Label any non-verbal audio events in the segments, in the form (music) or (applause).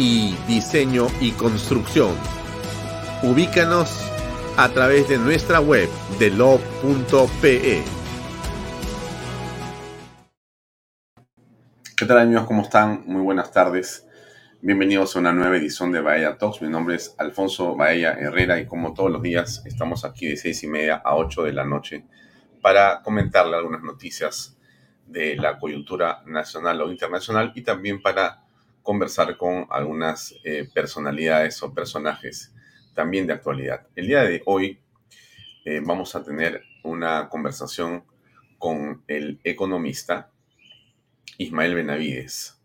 Y diseño y construcción. Ubícanos a través de nuestra web delo.pe. ¿Qué tal amigos? ¿Cómo están? Muy buenas tardes. Bienvenidos a una nueva edición de Bahía Talks. Mi nombre es Alfonso Bahía Herrera y como todos los días estamos aquí de seis y media a 8 de la noche para comentarle algunas noticias de la coyuntura nacional o internacional y también para conversar con algunas eh, personalidades o personajes también de actualidad. El día de hoy eh, vamos a tener una conversación con el economista Ismael Benavides.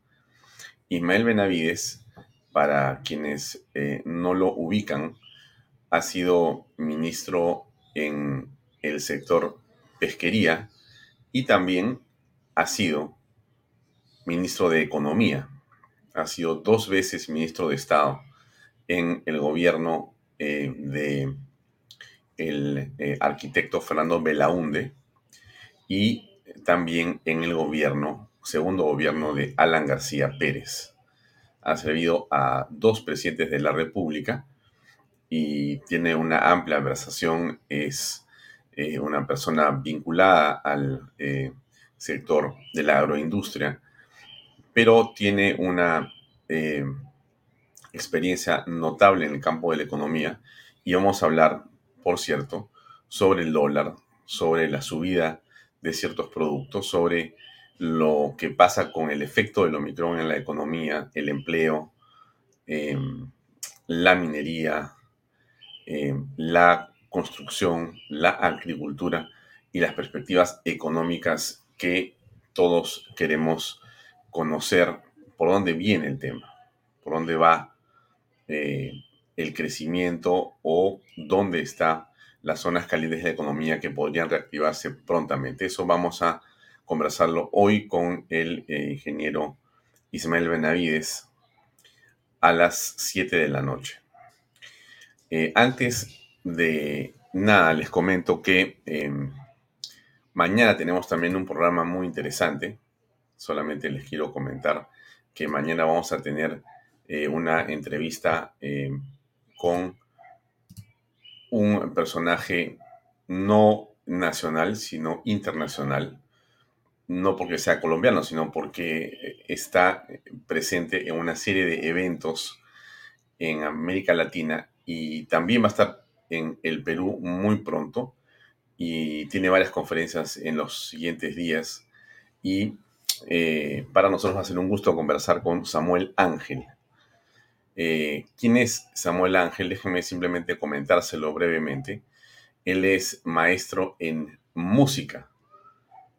Ismael Benavides, para quienes eh, no lo ubican, ha sido ministro en el sector pesquería y también ha sido ministro de Economía. Ha sido dos veces ministro de Estado en el gobierno eh, de el eh, arquitecto Fernando Belaunde y también en el gobierno segundo gobierno de Alan García Pérez. Ha servido a dos presidentes de la República y tiene una amplia versación, es eh, una persona vinculada al eh, sector de la agroindustria, pero tiene una eh, experiencia notable en el campo de la economía. Y vamos a hablar, por cierto, sobre el dólar, sobre la subida de ciertos productos, sobre lo que pasa con el efecto del Omicron en la economía, el empleo, em, la minería, em, la construcción, la agricultura y las perspectivas económicas que todos queremos conocer por dónde viene el tema, por dónde va eh, el crecimiento o dónde están las zonas calientes de la economía que podrían reactivarse prontamente. Eso vamos a conversarlo hoy con el eh, ingeniero Ismael Benavides a las 7 de la noche. Eh, antes de nada, les comento que em, mañana tenemos también un programa muy interesante. Solamente les quiero comentar que mañana vamos a tener eh, una entrevista em, con un personaje no nacional, sino internacional, no porque sea colombiano, sino porque eh, está presente en una serie de eventos en América Latina y también va a estar en el Perú muy pronto y tiene varias conferencias en los siguientes días. Y eh, para nosotros va a ser un gusto conversar con Samuel Ángel. Eh, ¿Quién es Samuel Ángel? Déjenme simplemente comentárselo brevemente. Él es maestro en música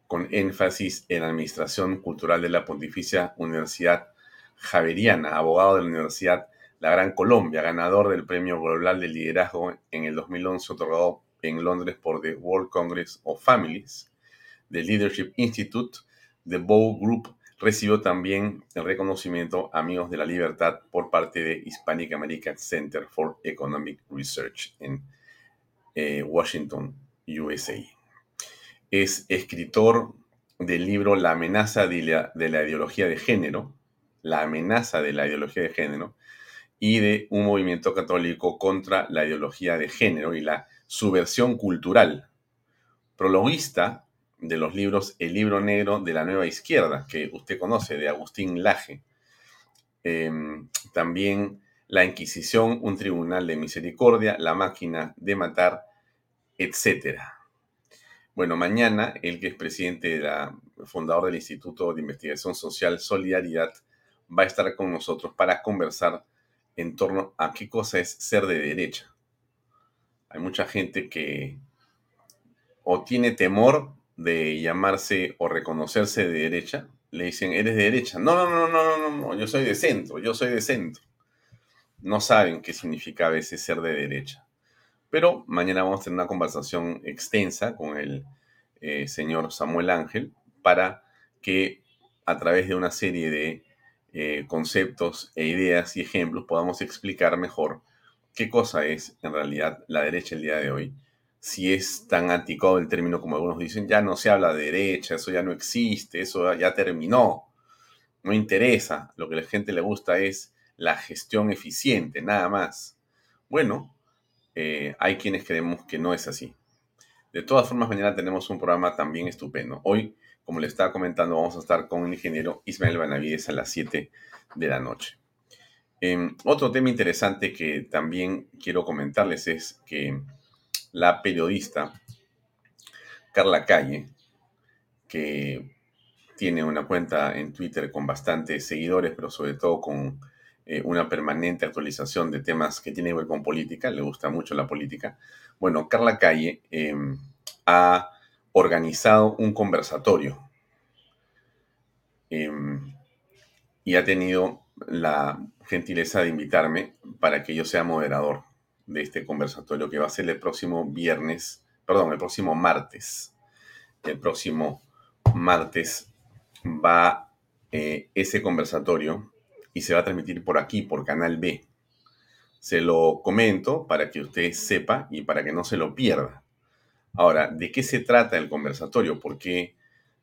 con énfasis en Administración Cultural de la Pontificia Universidad Javeriana, abogado de la Universidad La Gran Colombia, ganador del Premio Global de Liderazgo en el 2011, otorgado en Londres por The World Congress of Families, The Leadership Institute, The Bow Group recibió también el reconocimiento Amigos de la Libertad por parte de Hispanic American Center for Economic Research en eh, Washington, USA. Es escritor del libro La amenaza de la, de la ideología de género, la amenaza de la ideología de género, y de un movimiento católico contra la ideología de género y la subversión cultural. Prologuista de los libros El libro negro de la nueva izquierda, que usted conoce, de Agustín Laje. Em, también La Inquisición, un tribunal de misericordia, La máquina de matar, etc. Bueno, mañana, el que es presidente de la, fundador del Instituto de Investigación Social Solidaridad, va a estar con nosotros para conversar en torno a qué cosa es ser de derecha. Hay mucha gente que o tiene temor de llamarse o reconocerse de derecha, le dicen, eres de derecha. No, no, no, no, no, no, yo soy de centro, yo soy de centro. No saben qué significa a veces ser de derecha. Pero mañana vamos a tener una conversación extensa con el eh, señor Samuel Ángel para que a través de una serie de eh, conceptos e ideas y ejemplos podamos explicar mejor qué cosa es en realidad la derecha el día de hoy si es tan anticuado el término como algunos dicen, ya no se habla de derecha, eso ya no existe, eso ya terminó, no interesa, lo que a la gente le gusta es la gestión eficiente, nada más. Bueno, eh, hay quienes creemos que no es así. De todas formas, mañana tenemos un programa también estupendo. Hoy, como le estaba comentando, vamos a estar con el ingeniero Ismael Benavides a las 7 de la noche. Em, otro tema interesante que también quiero comentarles es que la periodista Carla Calle, que tiene una cuenta en Twitter con bastantes seguidores, pero sobre todo con eh, una permanente actualización de temas que tienen que ver con política, le gusta mucho la política. Bueno, Carla Calle em, ha organizado un conversatorio em, y ha tenido la gentileza de invitarme para que yo sea moderador de este conversatorio que va a ser el próximo viernes, perdón, el próximo martes. El próximo martes va eh, ese conversatorio y se va a transmitir por aquí, por Canal B. Se lo comento para que usted sepa y para que no se lo pierda. Ahora, ¿de qué se trata el conversatorio? ¿Por qué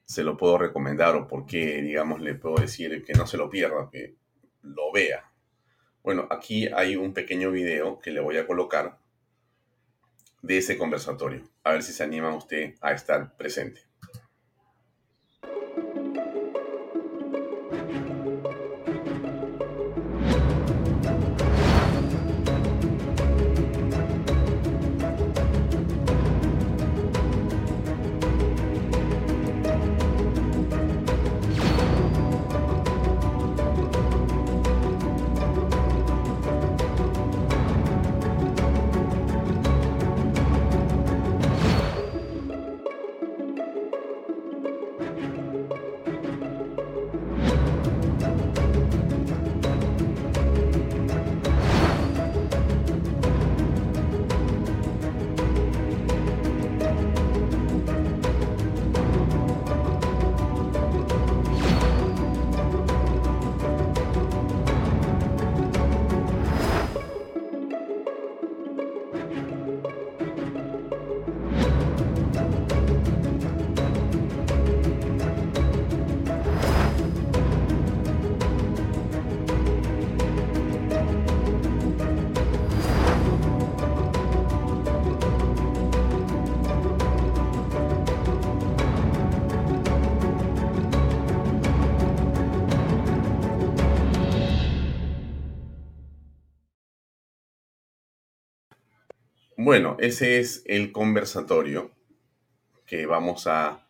se lo puedo recomendar o por qué, digamos, le puedo decir que no se lo pierda, que lo vea? Bueno, aquí hay un pequeño video que le voy a colocar de ese conversatorio. A ver si se anima usted a estar presente. Bueno, ese es el conversatorio que vamos a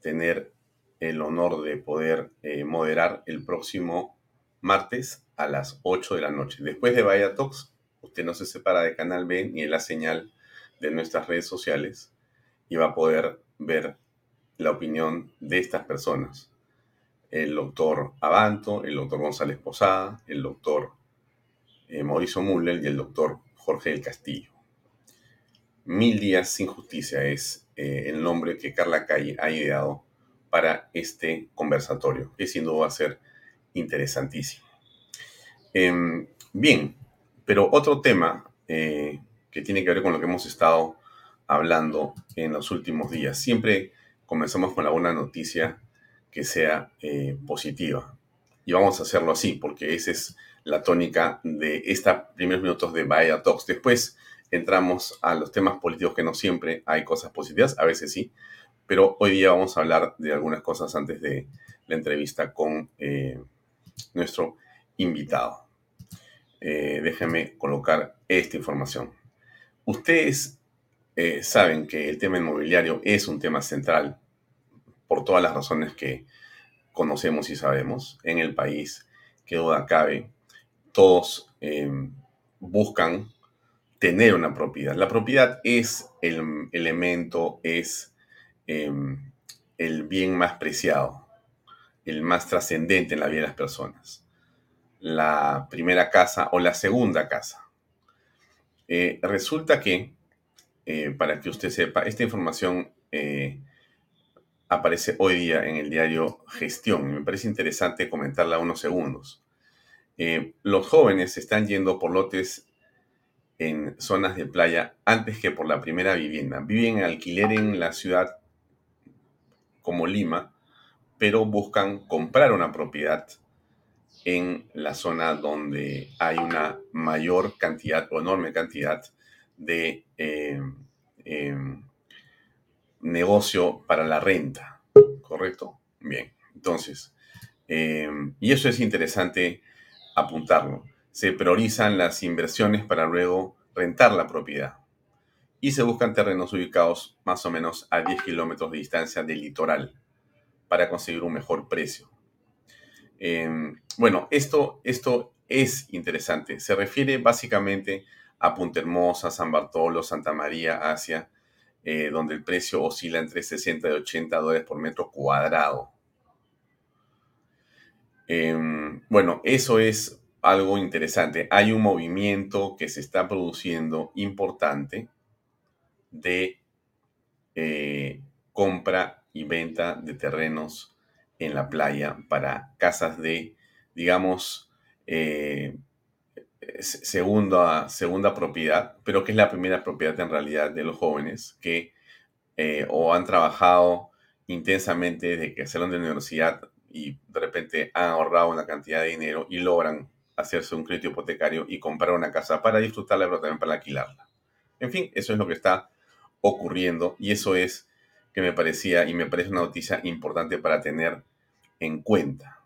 tener el honor de poder eh, moderar el próximo martes a las 8 de la noche. Después de Vaya Talks, usted no se separa de Canal B ni de la señal de nuestras redes sociales y va a poder ver la opinión de estas personas. El doctor Abanto, el doctor González Posada, el doctor eh, Mauricio Müller y el doctor Jorge del Castillo. Mil días sin justicia es eh, el nombre que Carla Calle ha ideado para este conversatorio, que sin duda va a ser interesantísimo. Em, bien, pero otro tema eh, que tiene que ver con lo que hemos estado hablando en los últimos días. Siempre comenzamos con alguna noticia que sea eh, positiva. Y vamos a hacerlo así, porque esa es la tónica de estos primeros minutos de Bahía Talks. Después entramos a los temas políticos que no siempre hay cosas positivas, a veces sí, pero hoy día vamos a hablar de algunas cosas antes de la entrevista con eh, nuestro invitado. Eh, déjenme colocar esta información. Ustedes eh, saben que el tema inmobiliario es un tema central por todas las razones que conocemos y sabemos en el país, que duda cabe. Todos em, buscan tener una propiedad. La propiedad es el elemento, es em, el bien más preciado, el más trascendente en la vida de las personas la primera casa o la segunda casa. Eh, resulta que, eh, para que usted sepa, esta información eh, aparece hoy día en el diario Gestión me parece interesante comentarla unos segundos. los jóvenes están yendo por lotes en zonas de playa antes que por la primera vivienda. Viven en alquiler en la ciudad como Lima, pero buscan comprar una propiedad en la zona donde hay una mayor cantidad o enorme cantidad de eh, em, negocio para la renta, ¿correcto? Bien, entonces, em, y eso es interesante apuntarlo. Se priorizan las inversiones para luego rentar la propiedad y se buscan terrenos ubicados más o menos a 10 kilómetros de distancia del litoral para conseguir un mejor precio. Em, bueno, esto, esto es interesante. Se refiere básicamente a Punta Hermosa, San Bartolo, Santa María, Asia, eh, donde el precio oscila entre 60 y 80 dólares por metro cuadrado. Em, bueno, eso es algo interesante. Hay un movimiento que se está produciendo importante de eh, compra y venta de terrenos en la playa para casas de, digamos, eh, segunda, segunda propiedad, pero que es la primera propiedad en realidad de los jóvenes que eh, o han trabajado intensamente desde que salieron de la universidad y de repente han ahorrado una cantidad de dinero y logran hacerse un crédito hipotecario y comprar una casa para disfrutarla, pero también para alquilarla. En fin, eso es lo que está ocurriendo y eso es que me parecía y me parece una noticia importante para tener en cuenta.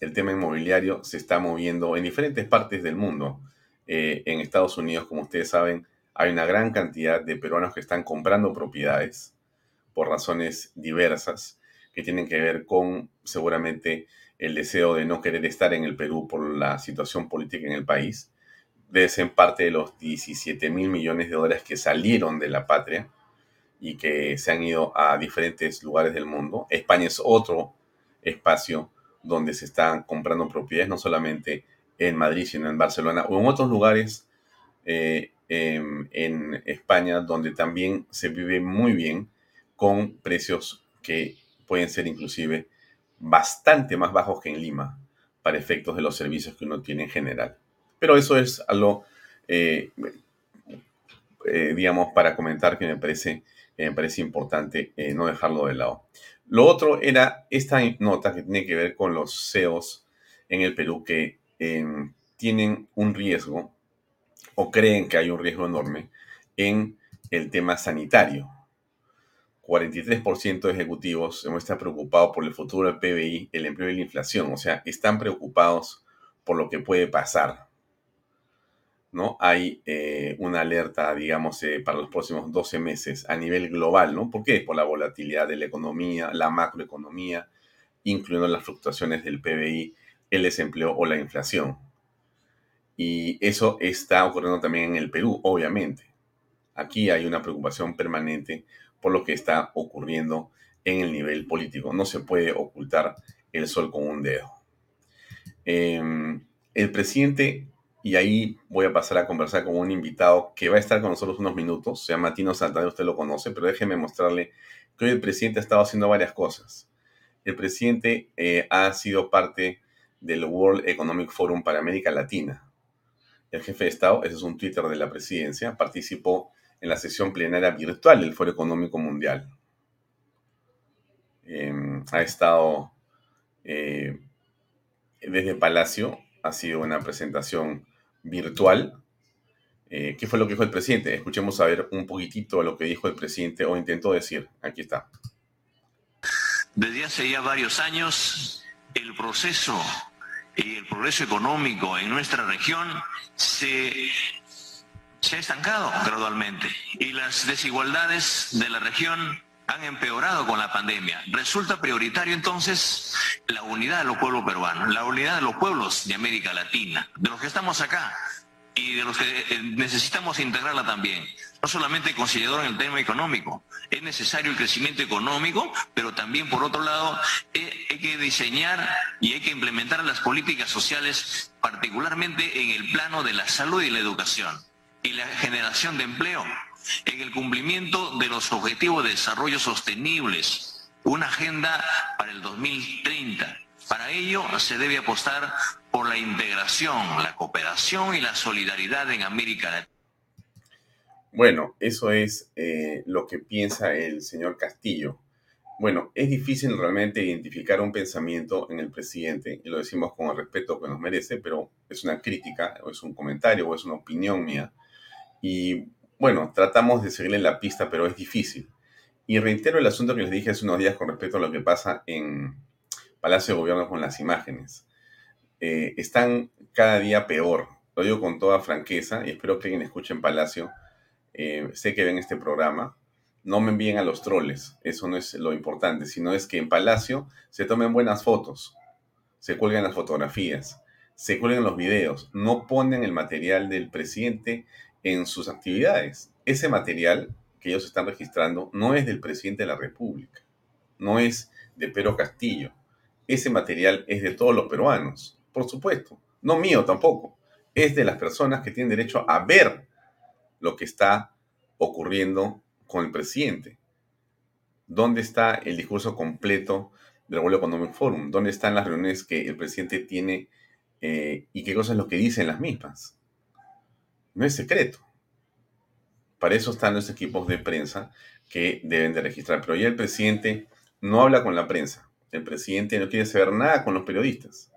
El tema inmobiliario se está moviendo en diferentes partes del mundo. Eh, en Estados Unidos, como ustedes saben, hay una gran cantidad de peruanos que están comprando propiedades por razones diversas que tienen que ver con seguramente el deseo de no querer estar en el Perú por la situación política en el país. Debe ser parte de los 17 mil millones de dólares que salieron de la patria y que se han ido a diferentes lugares del mundo. España es otro espacio donde se están comprando propiedades, no solamente en Madrid, sino en Barcelona o en otros lugares eh, em, en España, donde también se vive muy bien con precios que pueden ser inclusive bastante más bajos que en Lima para efectos de los servicios que uno tiene en general. Pero eso es algo, eh, eh, digamos, para comentar que me parece me parece importante eh, no dejarlo de lado. Lo otro era esta nota que tiene que ver con los CEOs en el Perú que em, tienen un riesgo o creen que hay un riesgo enorme en el tema sanitario. 43% de ejecutivos se muestran preocupados por el futuro del PBI, el empleo y la inflación. O sea, están preocupados por lo que puede pasar. ¿no? Hay eh, una alerta, digamos, eh, para los próximos 12 meses a nivel global, ¿no? ¿Por qué? Por la volatilidad de la economía, la macroeconomía, incluyendo las fluctuaciones del PBI, el desempleo o la inflación. Y eso está ocurriendo también en el Perú, obviamente. Aquí hay una preocupación permanente por lo que está ocurriendo en el nivel político. No se puede ocultar el sol con un dedo. Em, el presidente y ahí voy a pasar a conversar con un invitado que va a estar con nosotros unos minutos. Se llama Tino Santander, usted lo conoce, pero déjeme mostrarle que hoy el presidente ha estado haciendo varias cosas. el presidente eh, ha sido parte del World Economic Forum para América Latina. El jefe de Estado, ese es un Twitter de la presidencia, participó en la sesión plenaria virtual del Foro Económico Mundial. Em, ha estado eh, desde Palacio, ha sido una presentación virtual. Eh, ¿Qué fue lo que dijo el presidente? Escuchemos a ver un poquitito lo que dijo el presidente o intentó decir. Aquí está. Desde hace ya varios años, el proceso y el progreso económico en nuestra región se, se ha estancado gradualmente y las desigualdades de la región han empeorado con la pandemia. Resulta prioritario entonces la unidad de los pueblos peruanos, la unidad de los pueblos de América Latina, de los que estamos acá y de los que eh, necesitamos integrarla también. No solamente considerado en el tema económico, es necesario el crecimiento económico, pero también por otro lado eh, hay que diseñar y hay que implementar las políticas sociales, particularmente en el plano de la salud y la educación y la generación de empleo, en el cumplimiento de los objetivos de desarrollo sostenibles, una agenda para el 2030 para ello se debe apostar por la integración, la cooperación y la solidaridad en América Latina. Bueno, eso es eh, lo que piensa el señor Castillo. Bueno, es difícil realmente identificar un pensamiento en el presidente, y lo decimos con el respeto que nos merece, pero es una crítica, o es un comentario, o es una opinión mía. Y bueno, tratamos de seguirle la pista, pero es difícil. Y reitero el asunto que les dije hace unos días con respecto a lo que pasa en, Palacio de Gobierno con las imágenes. Eh, están cada día peor. Lo digo con toda franqueza y espero que alguien escuche en Palacio. Eh, sé que ven este programa. No me envíen a los troles, eso no es lo importante, sino es que en Palacio se tomen buenas fotos, se cuelgan las fotografías, se cuelgan los videos, no ponen el material del presidente en sus actividades. Ese material que ellos están registrando no es del presidente de la República, no es de Pedro Castillo, ese material es de todos los peruanos, por supuesto, no mío tampoco, es de las personas que tienen derecho a ver lo que está ocurriendo con el presidente. ¿Dónde está el discurso completo del World Economic Forum? ¿Dónde están las reuniones que el presidente tiene eh, y qué cosas es lo que dicen las mismas? No es secreto. Para eso están los equipos de prensa que deben de registrar. Pero ya el presidente no habla con la prensa. El presidente no quiere saber nada con los periodistas.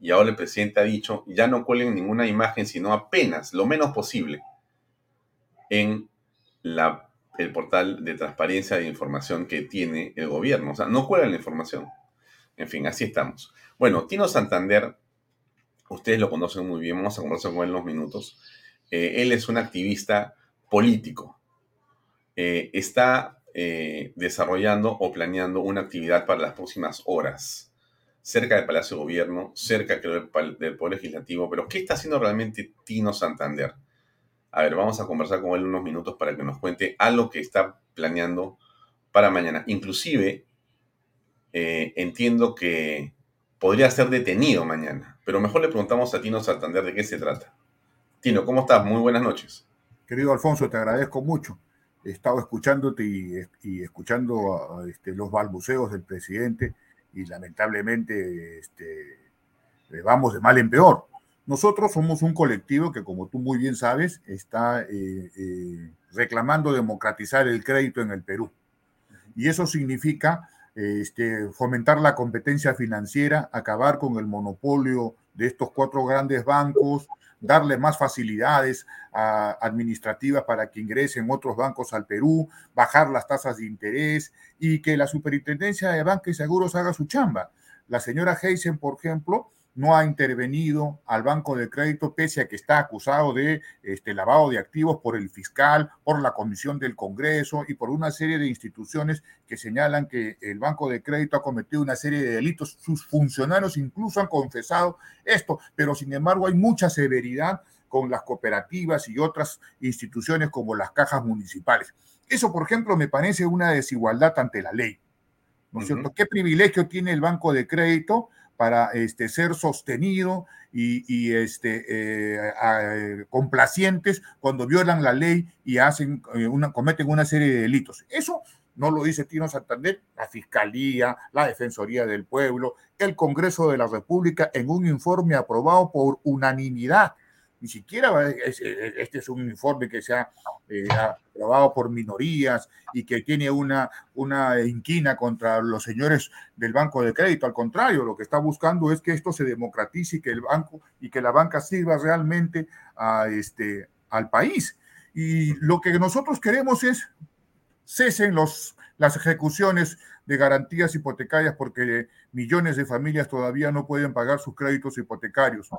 Y ahora el presidente ha dicho, ya no cuelguen ninguna imagen, sino apenas, lo menos posible, en el portal de transparencia de información que tiene el gobierno. O sea, no cuelgan la información. En fin, así estamos. Bueno, Tino Santander, ustedes lo conocen muy bien, vamos a conversar con él en unos minutos. Eh, él es un activista político. Eh, está eh, desarrollando o planeando una actividad para las próximas horas, cerca del Palacio de Gobierno, cerca creo, del Poder Legislativo. Pero, ¿qué está haciendo realmente Tino Santander? A ver, vamos a conversar con él unos minutos para que nos cuente algo que está planeando para mañana. Inclusive, entiendo que podría ser detenido mañana, pero mejor le preguntamos a Tino Santander de qué se trata. Tino, ¿cómo estás? Muy buenas noches. Querido Alfonso, te agradezco mucho he estado escuchándote y, escuchando este, los balbuceos del presidente y lamentablemente este, eh, vamos de mal en peor. Nosotros somos un colectivo que, como tú muy bien sabes, está eh, eh, reclamando democratizar el crédito en el Perú. Y eso significa este, fomentar la competencia financiera, acabar con el monopolio de estos cuatro grandes bancos, darle más facilidades administrativas para que ingresen otros bancos al Perú, bajar las tasas de interés y que la Superintendencia de Banca y Seguros haga su chamba. La señora Heisen, por ejemplo, no ha intervenido al Banco de Crédito, pese a que está acusado de este, lavado de activos por el fiscal, por la Comisión del Congreso y por una serie de instituciones que señalan que el Banco de Crédito ha cometido una serie de delitos. Sus funcionarios incluso han confesado esto, pero sin embargo hay mucha severidad con las cooperativas y otras instituciones como las cajas municipales. Eso, por ejemplo, me parece una desigualdad ante la ley. ¿No es cierto? ¿Qué privilegio tiene el Banco de Crédito para este, ser sostenido y, este, eh, complacientes cuando violan la ley y hacen eh, una, cometen una serie de delitos. Eso no lo dice Tino Santander, la Fiscalía, la Defensoría del Pueblo, el Congreso de la República en un informe aprobado por unanimidad ni siquiera este es un informe que se ha eh, aprobado por minorías y que tiene una, una inquina contra los señores del Banco de Crédito. Al contrario, lo que está buscando es que esto se democratice y que el banco y que la banca sirva realmente a este, al país. Y lo que nosotros queremos es cesen los, las ejecuciones de garantías hipotecarias porque millones de familias todavía no pueden pagar sus créditos hipotecarios.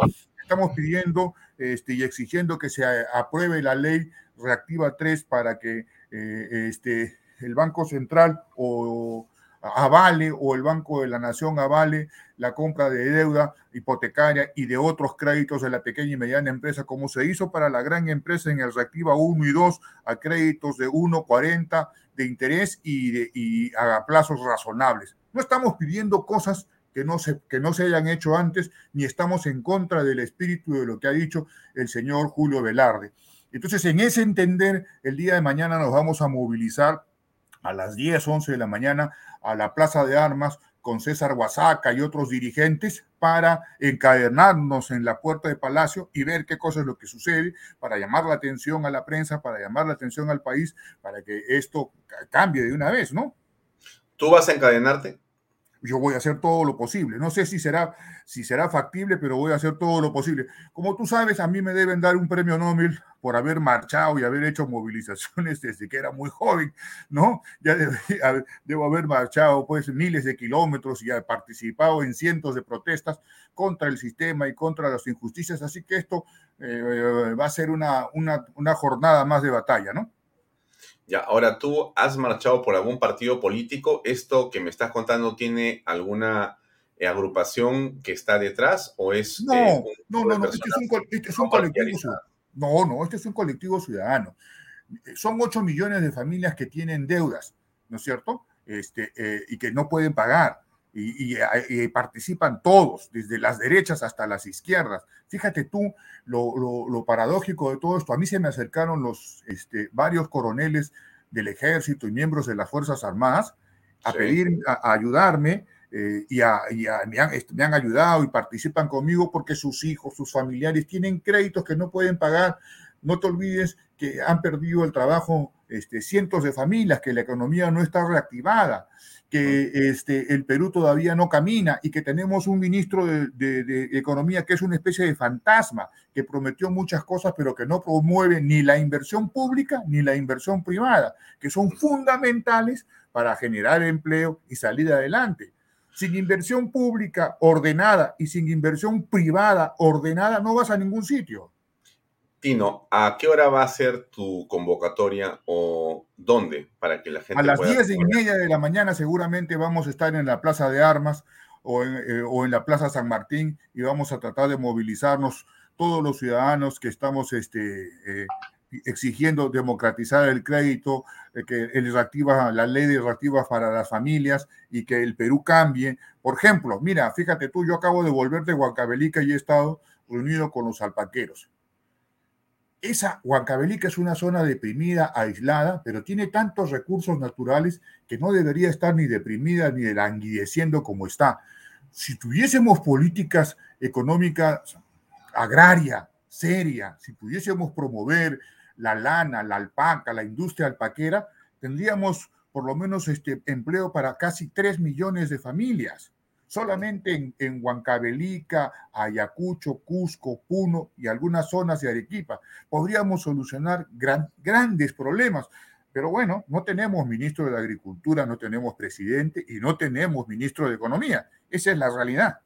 Estamos pidiendo este, y exigiendo que se apruebe la ley reactiva 3 para que eh, este, el Banco Central o avale o el Banco de la Nación avale la compra de deuda hipotecaria y de otros créditos de la pequeña y mediana empresa, como se hizo para la gran empresa en el reactiva 1 y 2 a créditos de 1,40 de interés y, de, a plazos razonables. No estamos pidiendo cosas que no, se, que no se hayan hecho antes, ni estamos en contra del espíritu de lo que ha dicho el señor Julio Velarde. Entonces, en ese entender, el día de mañana nos vamos a movilizar a las 10, 11 de la mañana a la Plaza de Armas con César Guasaca y otros dirigentes para encadernarnos en la puerta de Palacio y ver qué cosa es lo que sucede, para llamar la atención a la prensa, para llamar la atención al país, para que esto cambie de una vez, ¿no? ¿Tú vas a encadenarte? Yo voy a hacer todo lo posible. No sé si será, si será factible, pero voy a hacer todo lo posible. Como tú sabes, a mí me deben dar un premio Nobel por haber marchado y haber hecho movilizaciones (laughs) desde que era muy joven, ¿no? Ya (laughs) debo haber marchado pues miles de kilómetros y he participado en cientos de protestas contra el sistema y contra las injusticias, así que esto eh, va a ser una, una, una jornada más de batalla, ¿no? Ya, ahora tú has marchado por algún partido político. ¿Esto que me estás contando tiene alguna eh, agrupación que está detrás o es... No, eh, no, no, no, este es un, este es un colectivo ciudadano. No, no, este es un colectivo ciudadano. Son 8 millones de familias que tienen deudas, ¿no es cierto? Este, eh, y que no pueden pagar y, participan todos, desde las derechas hasta las izquierdas. Fíjate tú lo, paradójico de todo esto. A mí se me acercaron los este, varios coroneles del ejército y miembros de las Fuerzas Armadas a pedir, a, ayudarme. Eh, y, me, han, este, me, han, ayudado y participan conmigo porque sus hijos, sus familiares tienen créditos que no pueden pagar. No te olvides que han perdido el trabajo este, cientos de familias, que la economía no está reactivada que este, el Perú todavía no camina y que tenemos un ministro de, Economía que es una especie de fantasma, que prometió muchas cosas, pero que no promueve ni la inversión pública ni la inversión privada, que son fundamentales para generar empleo y salir adelante. Sin inversión pública ordenada y sin inversión privada ordenada no vas a ningún sitio. Tino, ¿a qué hora va a ser tu convocatoria o dónde para que la gente A las diez y media de la mañana seguramente vamos a estar en la Plaza de Armas o en, eh, la Plaza San Martín y vamos a tratar de movilizarnos todos los ciudadanos que estamos este, eh, exigiendo democratizar el crédito, eh, que el la ley de reactiva para las familias y que el Perú cambie. Por ejemplo, mira, fíjate tú, yo acabo de volver de Huancavelica y he estado reunido con los alpaqueros esa Huancavelica es una zona deprimida, aislada, pero tiene tantos recursos naturales que no debería estar ni deprimida ni languideciendo como está. Si tuviésemos políticas económicas agraria, seria, si pudiésemos promover la lana, la alpaca, la industria alpaquera, tendríamos por lo menos este empleo para casi 3 millones de familias solamente en, Huancavelica, Ayacucho, Cusco, Puno y algunas zonas de Arequipa. Podríamos solucionar grandes problemas. Pero bueno, no tenemos ministro de Agricultura, no tenemos presidente y no tenemos ministro de Economía. Esa es la realidad.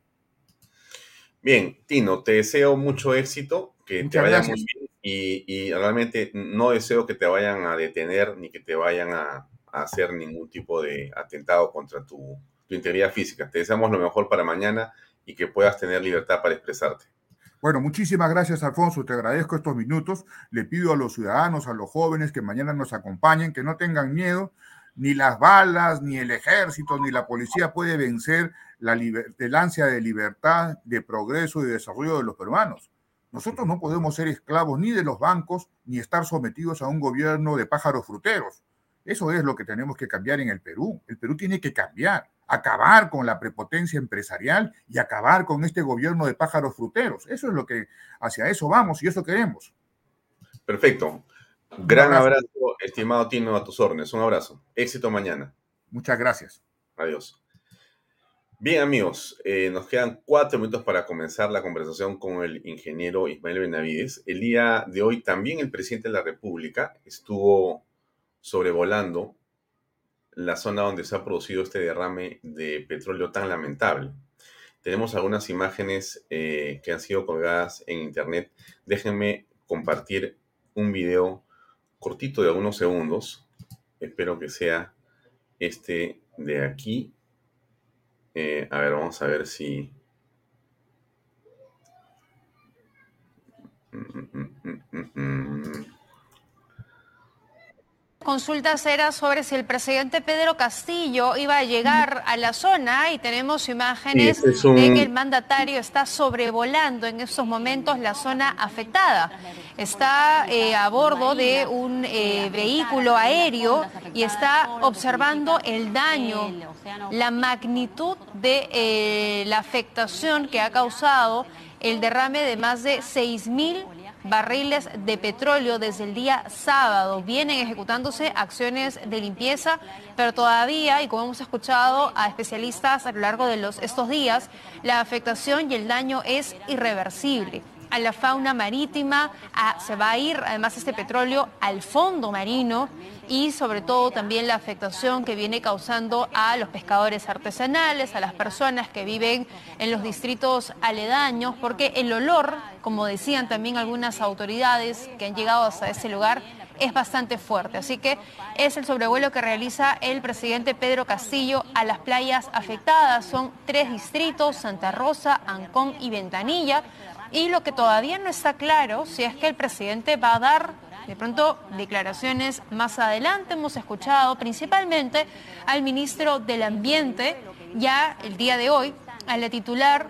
Bien, Tino, te deseo mucho éxito, que te vaya muy bien y, realmente no deseo que te vayan a detener ni que te vayan a hacer ningún tipo de atentado contra tu tu física. Te deseamos lo mejor para mañana y que puedas tener libertad para expresarte. Bueno, muchísimas gracias, Alfonso. Te agradezco estos minutos. Le pido a los ciudadanos, a los jóvenes que mañana nos acompañen, que no tengan miedo. Ni las balas, ni el ejército, ni la policía puede vencer la el de libertad, de progreso y de desarrollo de los peruanos. Nosotros no podemos ser esclavos ni de los bancos, ni estar sometidos a un gobierno de pájaros fruteros. Eso es lo que tenemos que cambiar en el Perú. El Perú tiene que cambiar, acabar con la prepotencia empresarial y acabar con este gobierno de pájaros fruteros. Eso es lo que, hacia eso vamos y eso queremos. Perfecto. Gran abrazo. estimado Tino, a tus órdenes. Un abrazo. Éxito mañana. Muchas gracias. Adiós. Bien, amigos, eh, nos quedan cuatro minutos para comenzar la conversación con el ingeniero Ismael Benavides. El día de hoy también el presidente de la República estuvo sobrevolando la zona donde se ha producido este derrame de petróleo tan lamentable. Tenemos algunas imágenes eh, que han sido colgadas en internet. Déjenme compartir un video cortito de algunos segundos. Espero que sea este de aquí. Eh, a ver, vamos a ver si... Consultas era sobre si el presidente Pedro Castillo iba a llegar a la zona y tenemos imágenes de que el mandatario está sobrevolando en estos momentos la zona afectada. Está eh, a bordo de un eh, vehículo aéreo y está observando el daño, la magnitud de eh, la afectación que ha causado el derrame de más de 6.000 barriles de petróleo desde el día sábado. Vienen ejecutándose acciones de limpieza, pero todavía, y como hemos escuchado a especialistas a lo largo de los, estos días, la afectación y el daño es irreversible a la fauna marítima, se va a ir además este petróleo al fondo marino y sobre todo también la afectación que viene causando a los pescadores artesanales, a las personas que viven en los distritos aledaños, porque el olor, como decían también algunas autoridades que han llegado hasta ese lugar, es bastante fuerte. Así que es el sobrevuelo que realiza el presidente Pedro Castillo a las playas afectadas. Son tres distritos, Santa Rosa, Ancón y Ventanilla. Y lo que todavía no está claro si es que el presidente va a dar de pronto declaraciones más adelante. Hemos escuchado principalmente al ministro del Ambiente ya el día de hoy, a la titular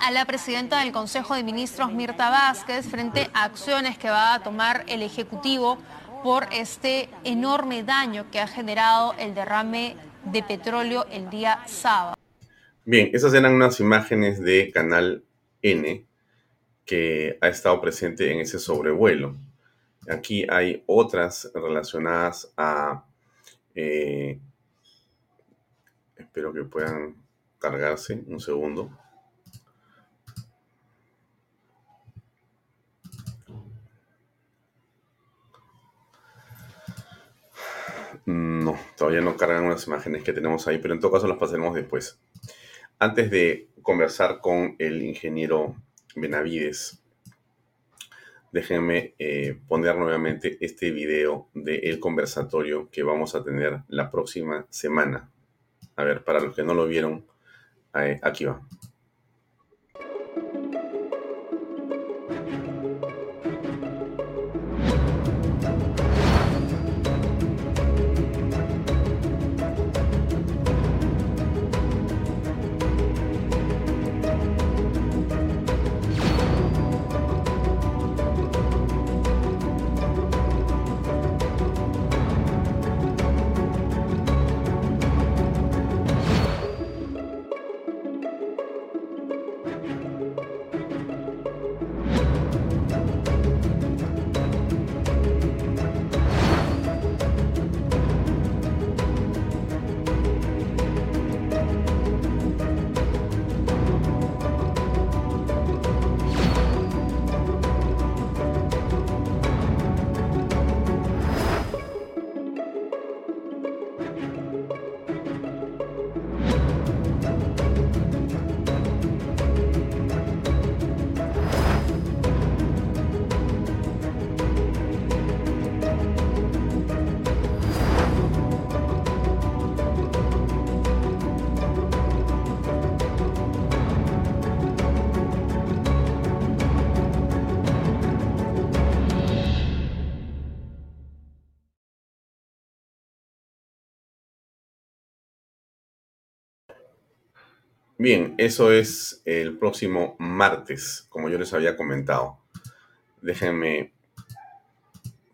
a la presidenta del Consejo de Ministros, Mirta Vázquez, frente a acciones que va a tomar el Ejecutivo por este enorme daño que ha generado el derrame de petróleo el día sábado. Bien, esas eran unas imágenes de Canal N, que ha estado presente en ese sobrevuelo. Aquí hay otras relacionadas a... Eh, espero que puedan cargarse un segundo. No, todavía no cargan unas imágenes que tenemos ahí, pero en todo caso las pasaremos después. Antes de conversar con el ingeniero Benavides, déjenme eh, poner nuevamente este video del conversatorio que vamos a tener la próxima semana. A ver, para los que no lo vieron, aquí va. Bien, eso es el próximo martes, como yo les había comentado. Déjenme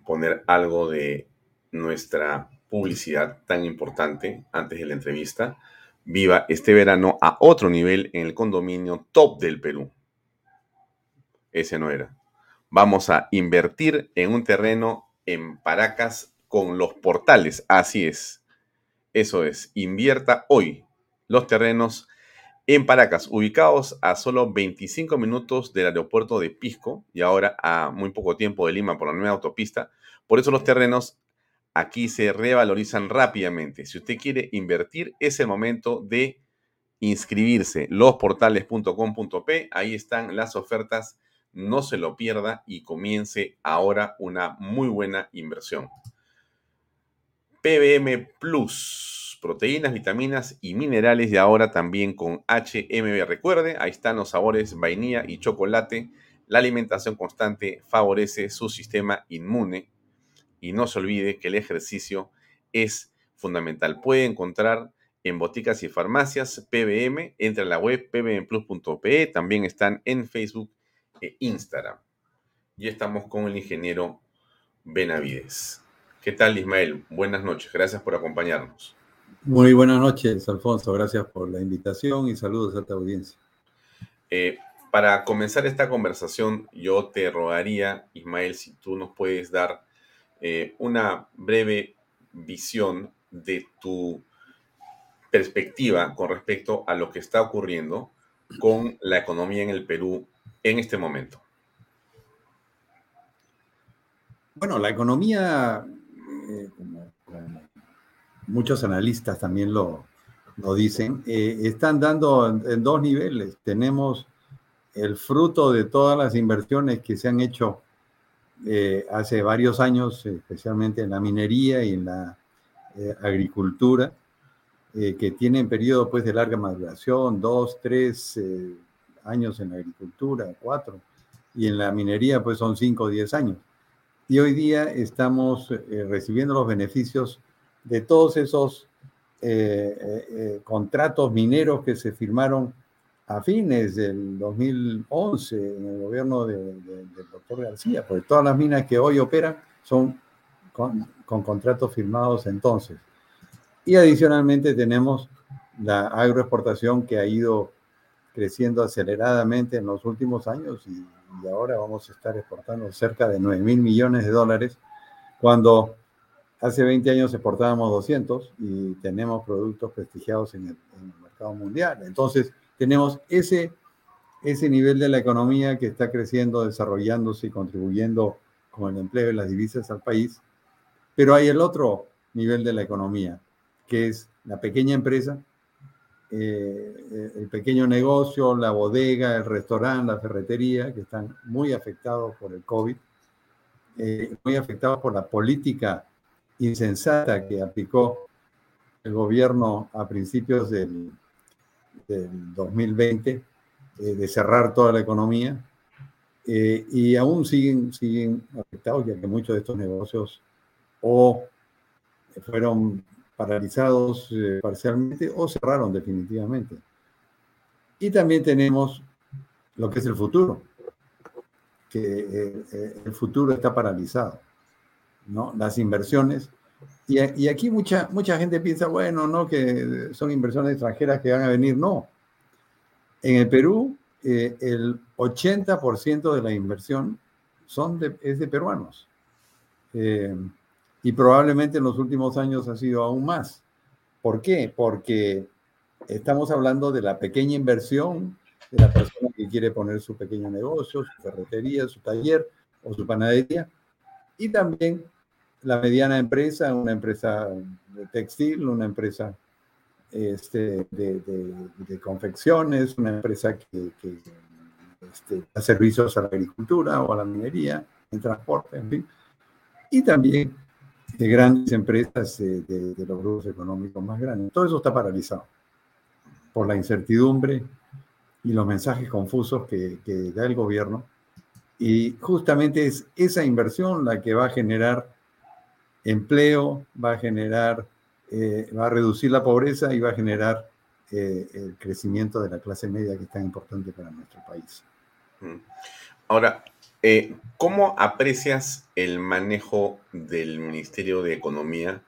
poner algo de nuestra publicidad tan importante antes de la entrevista, viva este verano a otro nivel en el condominio top del Perú. Ese no era. Vamos a invertir en un terreno en Paracas con los portales. Así es. Eso es. Invierta hoy los terrenos en Paracas, ubicados a solo 25 minutos del aeropuerto de Pisco y ahora a muy poco tiempo de Lima por la nueva autopista. Por eso los terrenos aquí se revalorizan rápidamente. Si usted quiere invertir, es el momento de inscribirse. Losportales.com.p, ahí están las ofertas. No se lo pierda y comience ahora una muy buena inversión. PBM Plus, proteínas, vitaminas y minerales y ahora también con HMB. Recuerde, ahí están los sabores vainilla y chocolate. La alimentación constante favorece su sistema inmune y no se olvide que el ejercicio es fundamental. Puede encontrar en boticas y farmacias PBM, entra a la web pbmplus.pe, también están en Facebook e Instagram. Y estamos con el ingeniero Benavides. ¿Qué tal, Ismael? Buenas noches, gracias por acompañarnos. Muy buenas noches, Alfonso, gracias por la invitación y saludos a tu audiencia. Eh, para comenzar esta conversación, yo te rogaría, Ismael, si tú nos puedes dar eh, una breve visión de tu perspectiva con respecto a lo que está ocurriendo con la economía en el Perú en este momento. Bueno, la economía, eh, como, muchos analistas también lo, dicen, eh, están dando en, dos niveles. Tenemos el fruto de todas las inversiones que se han hecho eh, hace varios años, especialmente en la minería y en la eh, agricultura, eh, que tienen periodos pues, de larga maduración, dos, tres años en la agricultura, cuatro, y en la minería pues son cinco o diez años. Y hoy día estamos recibiendo los beneficios de todos esos contratos mineros que se firmaron a fines del 2011 en el gobierno del doctor García, porque todas las minas que hoy operan son con, contratos firmados entonces. Y adicionalmente tenemos la agroexportación que ha ido creciendo aceleradamente en los últimos años y, ahora vamos a estar exportando cerca de 9 mil millones de dólares, cuando hace 20 años exportábamos 200 y tenemos productos prestigiados en el, en el mercado mundial. Entonces, tenemos ese, ese nivel de la economía que está creciendo, desarrollándose y contribuyendo con el empleo y las divisas al país. Pero hay el otro nivel de la economía, que es la pequeña empresa, eh, el pequeño negocio, la bodega, el restaurante, la ferretería, que están muy afectados por el COVID, eh, muy afectados por la política insensata que aplicó el gobierno a principios del, del 2020, eh, de cerrar toda la economía, eh, y aún siguen, siguen afectados, ya que muchos de estos negocios o fueron paralizados eh, parcialmente o cerraron definitivamente. Y también tenemos lo que es el futuro, que el futuro está paralizado. ¿No? Las inversiones y, aquí mucha, mucha gente piensa, bueno, no, que son inversiones extranjeras que van a venir. No. En el Perú, eh, el 80% de la inversión son de, es de peruanos. Eh, y probablemente en los últimos años ha sido aún más. ¿Por qué? Porque estamos hablando de la pequeña inversión de la persona que quiere poner su pequeño negocio, su ferretería, su taller o su panadería. Y también la mediana empresa, una empresa de textil, una empresa este, de, confecciones, una empresa que, este, da servicios a la agricultura o a la minería, en transporte, en fin. Y también de grandes empresas de, los grupos económicos más grandes. Todo eso está paralizado por la incertidumbre y los mensajes confusos que, que da el gobierno. Y justamente es esa inversión la que va a generar empleo, va a generar, eh, va a reducir la pobreza y va a generar eh, el crecimiento de la clase media que es tan importante para nuestro país. Mm. Ahora, eh, ¿cómo aprecias el manejo del Ministerio de Economía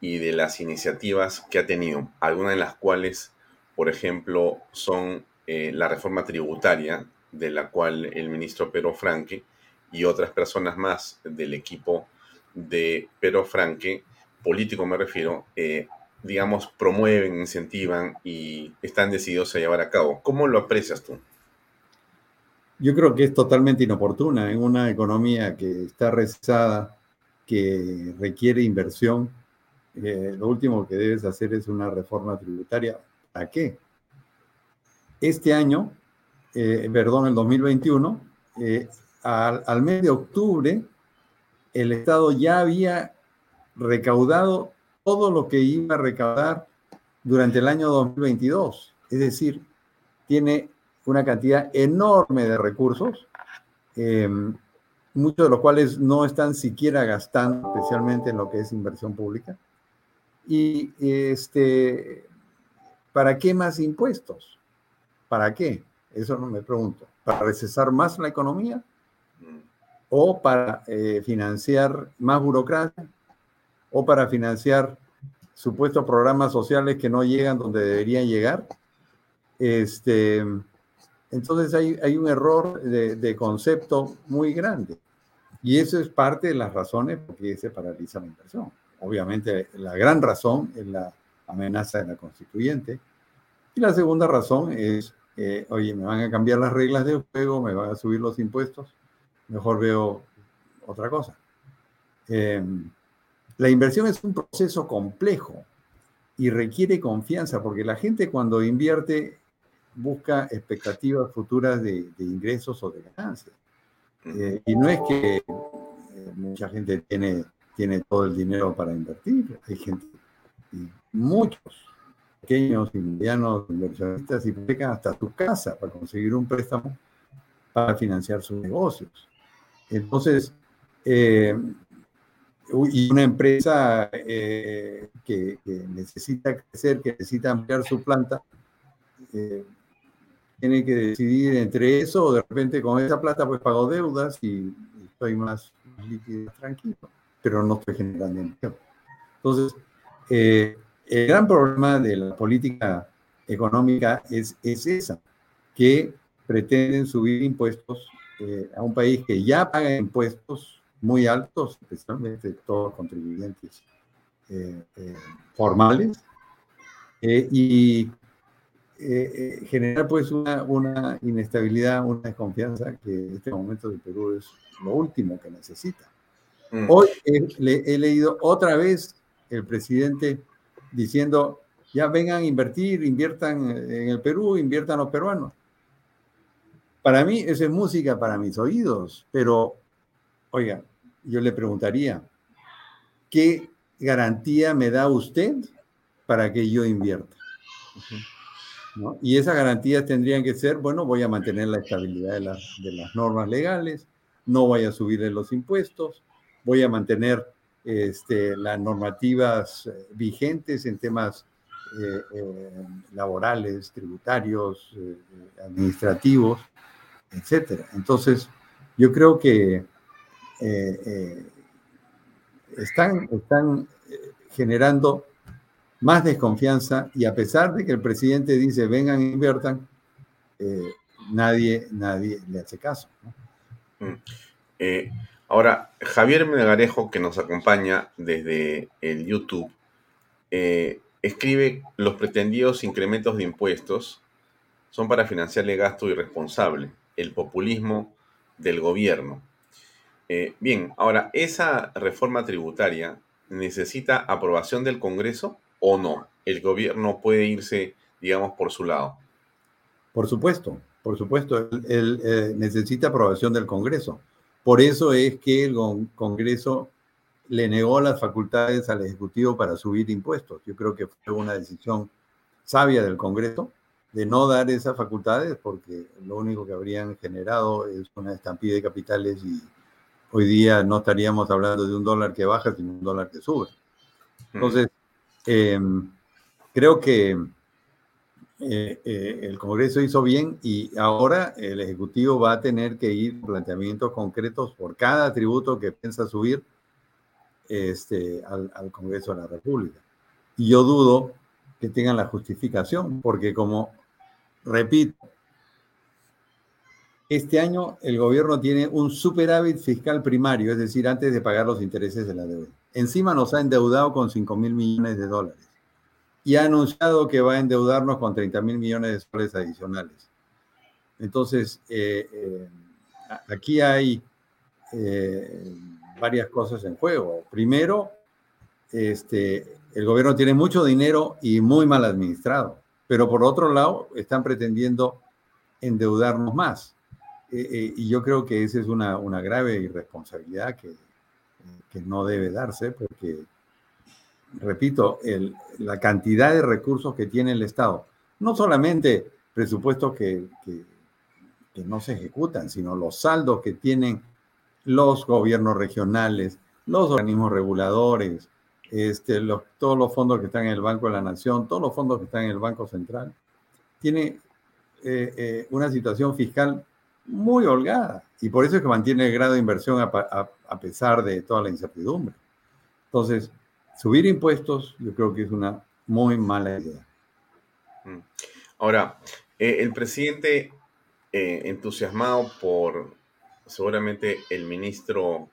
y de las iniciativas que ha tenido, algunas de las cuales, por ejemplo, son la reforma tributaria, de la cual el ministro Pedro Franque y otras personas más del equipo de Pedro Franque, político me refiero, eh, digamos, promueven, incentivan y están decididos a llevar a cabo. ¿Cómo lo aprecias tú? Yo creo que es totalmente inoportuna en una economía que está rezada, que requiere inversión. Eh, lo último que debes hacer es una reforma tributaria. ¿A qué? Este año, eh, perdón, el 2021, eh, al, al mes de octubre, el Estado ya había recaudado todo lo que iba a recaudar durante el año 2022. Es decir, tiene una cantidad enorme de recursos, eh, muchos de los cuales no están siquiera gastando, especialmente en lo que es inversión pública. Y este, ¿para qué más impuestos? ¿Para qué? Eso no me pregunto. ¿Para recesar más la economía? ¿O para eh, financiar más burocracia? ¿O para financiar supuestos programas sociales que no llegan donde deberían llegar? Este, entonces hay, un error de, concepto muy grande. Y eso es parte de las razones por qué se paraliza la inversión. Obviamente la gran razón es la amenaza de la constituyente. Y la segunda razón es, oye, me van a cambiar las reglas de juego, me van a subir los impuestos, mejor veo otra cosa. Em, la inversión es un proceso complejo y requiere confianza, porque la gente cuando invierte busca expectativas futuras de, ingresos o de ganancias. Eh, y no es que eh, mucha gente tiene, tiene todo el dinero para invertir, hay gente, y muchos pequeños y medianos inversionistas hipotecan hasta su casa para conseguir un préstamo para financiar sus negocios. Entonces, eh, una empresa que, que, necesita crecer, que necesita ampliar su planta, tiene que decidir entre eso o de repente con esa plata pues pago deudas y, estoy más, líquido, tranquilo, pero no estoy generando empleo. Entonces, eh, el gran problema de la política económica es, es esa, que pretenden subir impuestos eh, a un país que ya paga impuestos muy altos, especialmente todos contribuyentes eh, formales, y eh, eh, generar pues una, una, inestabilidad, una desconfianza que en este momento de Perú es lo último que necesita. Mm. Hoy he, leído otra vez el presidente diciendo, ya vengan a invertir, inviertan en el Perú, inviertan los peruanos. Para mí, eso es música para mis oídos, pero, oiga, yo le preguntaría, ¿qué garantía me da usted para que yo invierta? Y esas garantías tendrían que ser, bueno, voy a mantener la estabilidad de las, de las normas legales, no voy a subirle los impuestos, voy a mantener este, las normativas eh, vigentes en temas eh, eh, laborales, tributarios, administrativos, etcétera. Entonces, yo creo que están, están generando más desconfianza y a pesar de que el presidente dice vengan e inviertan, eh, nadie, nadie le hace caso. Mm. Eh, ahora, Javier Melgarejo, que nos acompaña desde el YouTube, eh, escribe los pretendidos incrementos de impuestos son para financiar el gasto irresponsable, el populismo del gobierno. bien, ahora, ¿esa reforma tributaria necesita aprobación del Congreso o no? ¿El gobierno puede irse, digamos, por su lado? Por supuesto, por supuesto, él, eh, necesita aprobación del Congreso. Por eso es que el Congreso le negó las facultades al Ejecutivo para subir impuestos. Yo creo que fue una decisión sabia del Congreso de no dar esas facultades porque lo único que habrían generado es una estampida de capitales y hoy día no estaríamos hablando de un dólar que baja, sino un dólar que sube. Entonces, Em, creo que eh, eh, el Congreso hizo bien y ahora el Ejecutivo va a tener que ir planteamientos concretos por cada tributo que piensa subir este, al, al Congreso de la República. Y yo dudo que tengan la justificación, porque como, repito, este año el gobierno tiene un superávit fiscal primario, es decir, antes de pagar los intereses de la deuda. Encima nos ha endeudado con 5 mil millones de dólares y ha anunciado que va a endeudarnos con 30 mil millones de soles adicionales. Entonces, eh, eh, aquí hay eh, varias cosas en juego. Primero, este, el gobierno tiene mucho dinero y muy mal administrado, pero por otro lado, están pretendiendo endeudarnos más. y yo creo que esa es una, una grave irresponsabilidad que, que no debe darse, porque repito, la cantidad de recursos que tiene el Estado, no solamente presupuestos que, no se ejecutan, sino los saldos que tienen los gobiernos regionales, los organismos reguladores, este, todos los fondos que están en el Banco de la Nación, todos los fondos que están en el Banco Central, tiene eh, eh, una situación fiscal muy holgada y por eso es que mantiene el grado de inversión a pesar de toda la incertidumbre. Entonces, subir impuestos yo creo que es una muy mala idea. Mm. Ahora, eh, el presidente entusiasmado por seguramente el ministro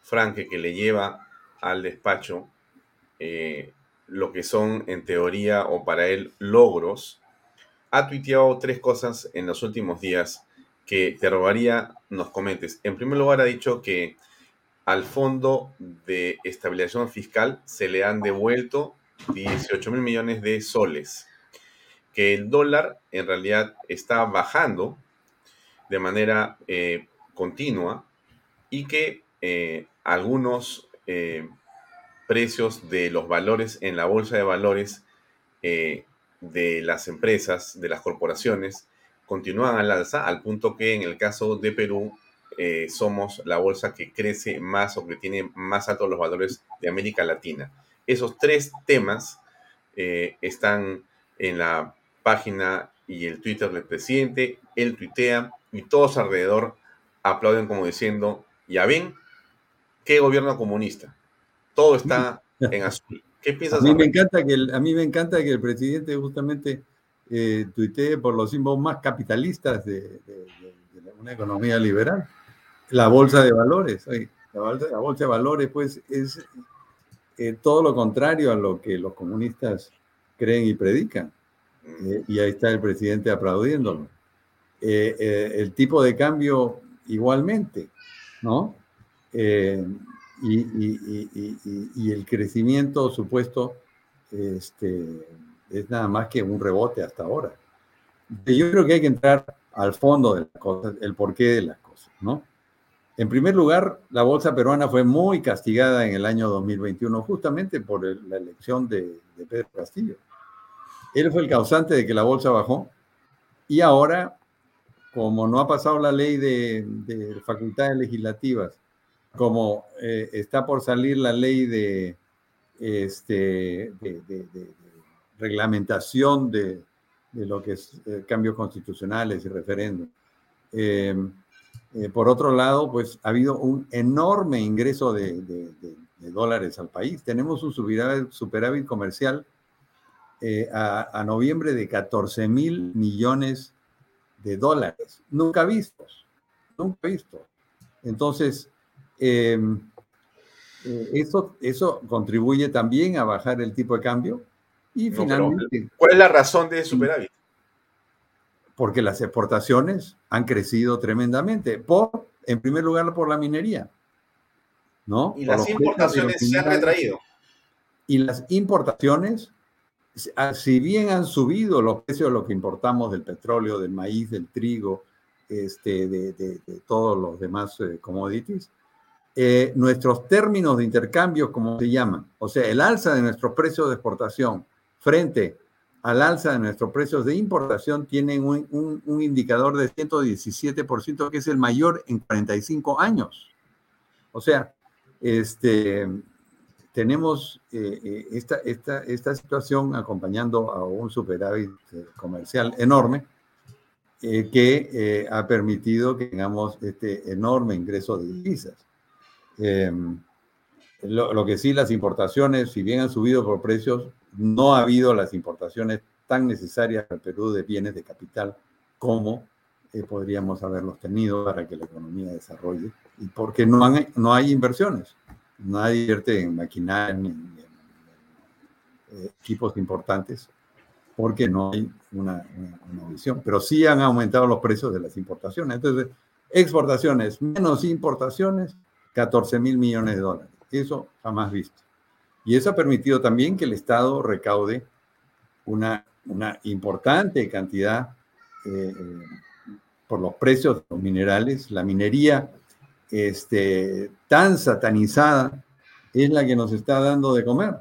Franke que le lleva al despacho eh, lo que son en teoría o para él logros, ha tuiteado tres cosas en los últimos días que te robaría nos comentes. En primer lugar, ha dicho que al Fondo de Estabilización Fiscal se le han devuelto 18 mil millones de soles, que el dólar en realidad está bajando de manera eh, continua y que eh, algunos precios de los valores en la bolsa de valores de las empresas, de las corporaciones, continúan al alza, al punto que en el caso de Perú eh, somos la bolsa que crece más o que tiene más altos los valores de América Latina. Esos tres temas eh, están en la página y el Twitter del presidente. Él tuitea y todos alrededor aplauden como diciendo, ya ven, qué gobierno comunista. Todo está en azul. ¿Qué piensas? A mí, me encanta que el, a mí me encanta que el presidente justamente eh, tuitee por los símbolos más capitalistas de una economía liberal la bolsa de valores. La bolsa, de valores, pues, es eh, todo lo contrario a lo que los comunistas creen y predican. Eh, y ahí está el presidente aplaudiéndolo. Eh, el tipo de cambio igualmente, ¿no? Y, y, el crecimiento supuesto este, es nada más que un rebote hasta ahora. Yo creo que hay que entrar al fondo de las cosas, el porqué de las cosas, ¿no? En primer lugar, la bolsa peruana fue muy castigada en el año 2021 justamente por la elección de, Pedro Castillo. Él fue el causante de que la bolsa bajó y ahora, como no ha pasado la ley de, facultades legislativas, como eh, está por salir la ley de, este, de, reglamentación de, lo que es eh, cambios constitucionales y referéndum, eh, eh, por otro lado, pues ha habido un enorme ingreso de, dólares al país. Tenemos un superávit, comercial eh, a, noviembre de 14 mil millones de dólares. Nunca vistos, nunca vistos. Entonces, em, eh, eso, eso contribuye también a bajar el tipo de cambio. Y finalmente... ¿Cuál es la razón de superávit? porque las exportaciones han crecido tremendamente, por, en primer lugar, por la minería. ¿no? Y las importaciones se han retraído. Y las importaciones, si bien han subido los precios de lo que importamos del petróleo, del maíz, del trigo, este, de, todos los demás eh, commodities, eh, nuestros términos de intercambio, como se llaman, o sea, el alza de nuestros precios de exportación frente al alza de nuestros precios de importación tienen un, indicador de 117%, que es el mayor en 45 años. O sea, este, tenemos eh, eh, esta, esta, esta, situación acompañando a un superávit comercial enorme que ha permitido que tengamos este enorme ingreso de divisas. Em, lo, que sí, las importaciones, si bien han subido por precios, no ha habido las importaciones tan necesarias al Perú de bienes de capital como eh, podríamos haberlos tenido para que la economía desarrolle y porque no, no hay inversiones. Nadie invierte en maquinaria ni en, eh, equipos importantes porque no hay una, visión. Pero sí han aumentado los precios de las importaciones. Entonces, exportaciones menos importaciones, 14 mil millones de dólares. Eso jamás visto. Y eso ha permitido también que el Estado recaude una, una importante cantidad eh, por los precios de los minerales. La minería este, tan satanizada es la que nos está dando de comer.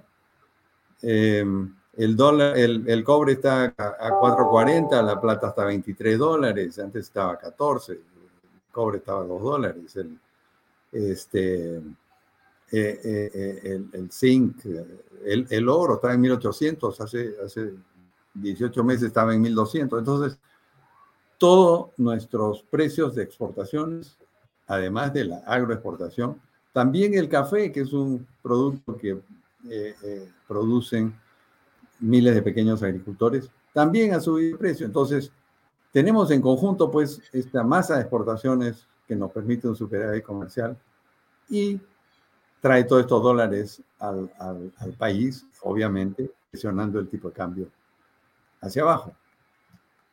Em, el, dólar, el, cobre está a, 4.40, la plata está a 23 dólares, antes estaba a 14, el cobre estaba a 2 dólares, el, este, eh, eh, eh, el, zinc, el, oro estaba en 1800, hace, hace 18 meses estaba en 1200. Entonces, todos nuestros precios de exportaciones, además de la agroexportación, también el café, que es un producto que producen miles de pequeños agricultores, también ha subido el precio. Entonces, tenemos en conjunto, pues, esta masa de exportaciones que nos permite un superávit comercial y trae todos estos dólares al, país, obviamente, presionando el tipo de cambio hacia abajo.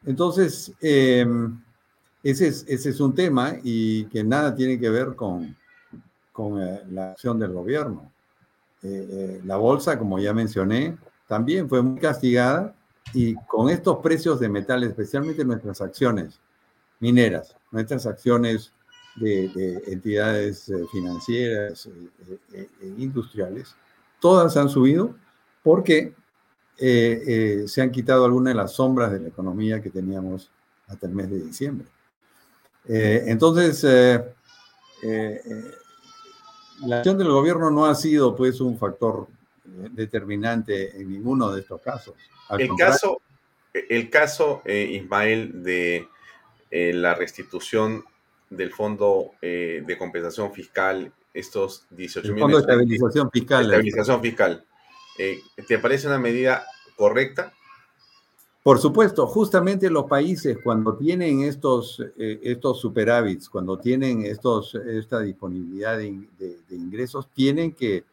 Entonces, em, ese, es, un tema y que nada tiene que ver con, eh, la acción del gobierno. Eh, eh, la bolsa, como ya mencioné, también fue muy castigada y con estos precios de metales, especialmente nuestras acciones mineras, nuestras acciones de, entidades eh, financieras e industriales, todas han subido porque se han quitado algunas de las sombras de la economía que teníamos hasta el mes de diciembre. entonces, la acción del gobierno no ha sido pues un factor determinante en ninguno de estos casos. el caso, el caso, Ismael, de la restitución del Fondo eh, de Compensación Fiscal, estos 18 mil... Fondo de Estabilización Fiscal. Estabilización Fiscal. Eh, ¿Te parece una medida correcta? Por supuesto, justamente los países cuando tienen estos, eh, estos superávits, cuando tienen estos, esta disponibilidad de, ingresos, tienen que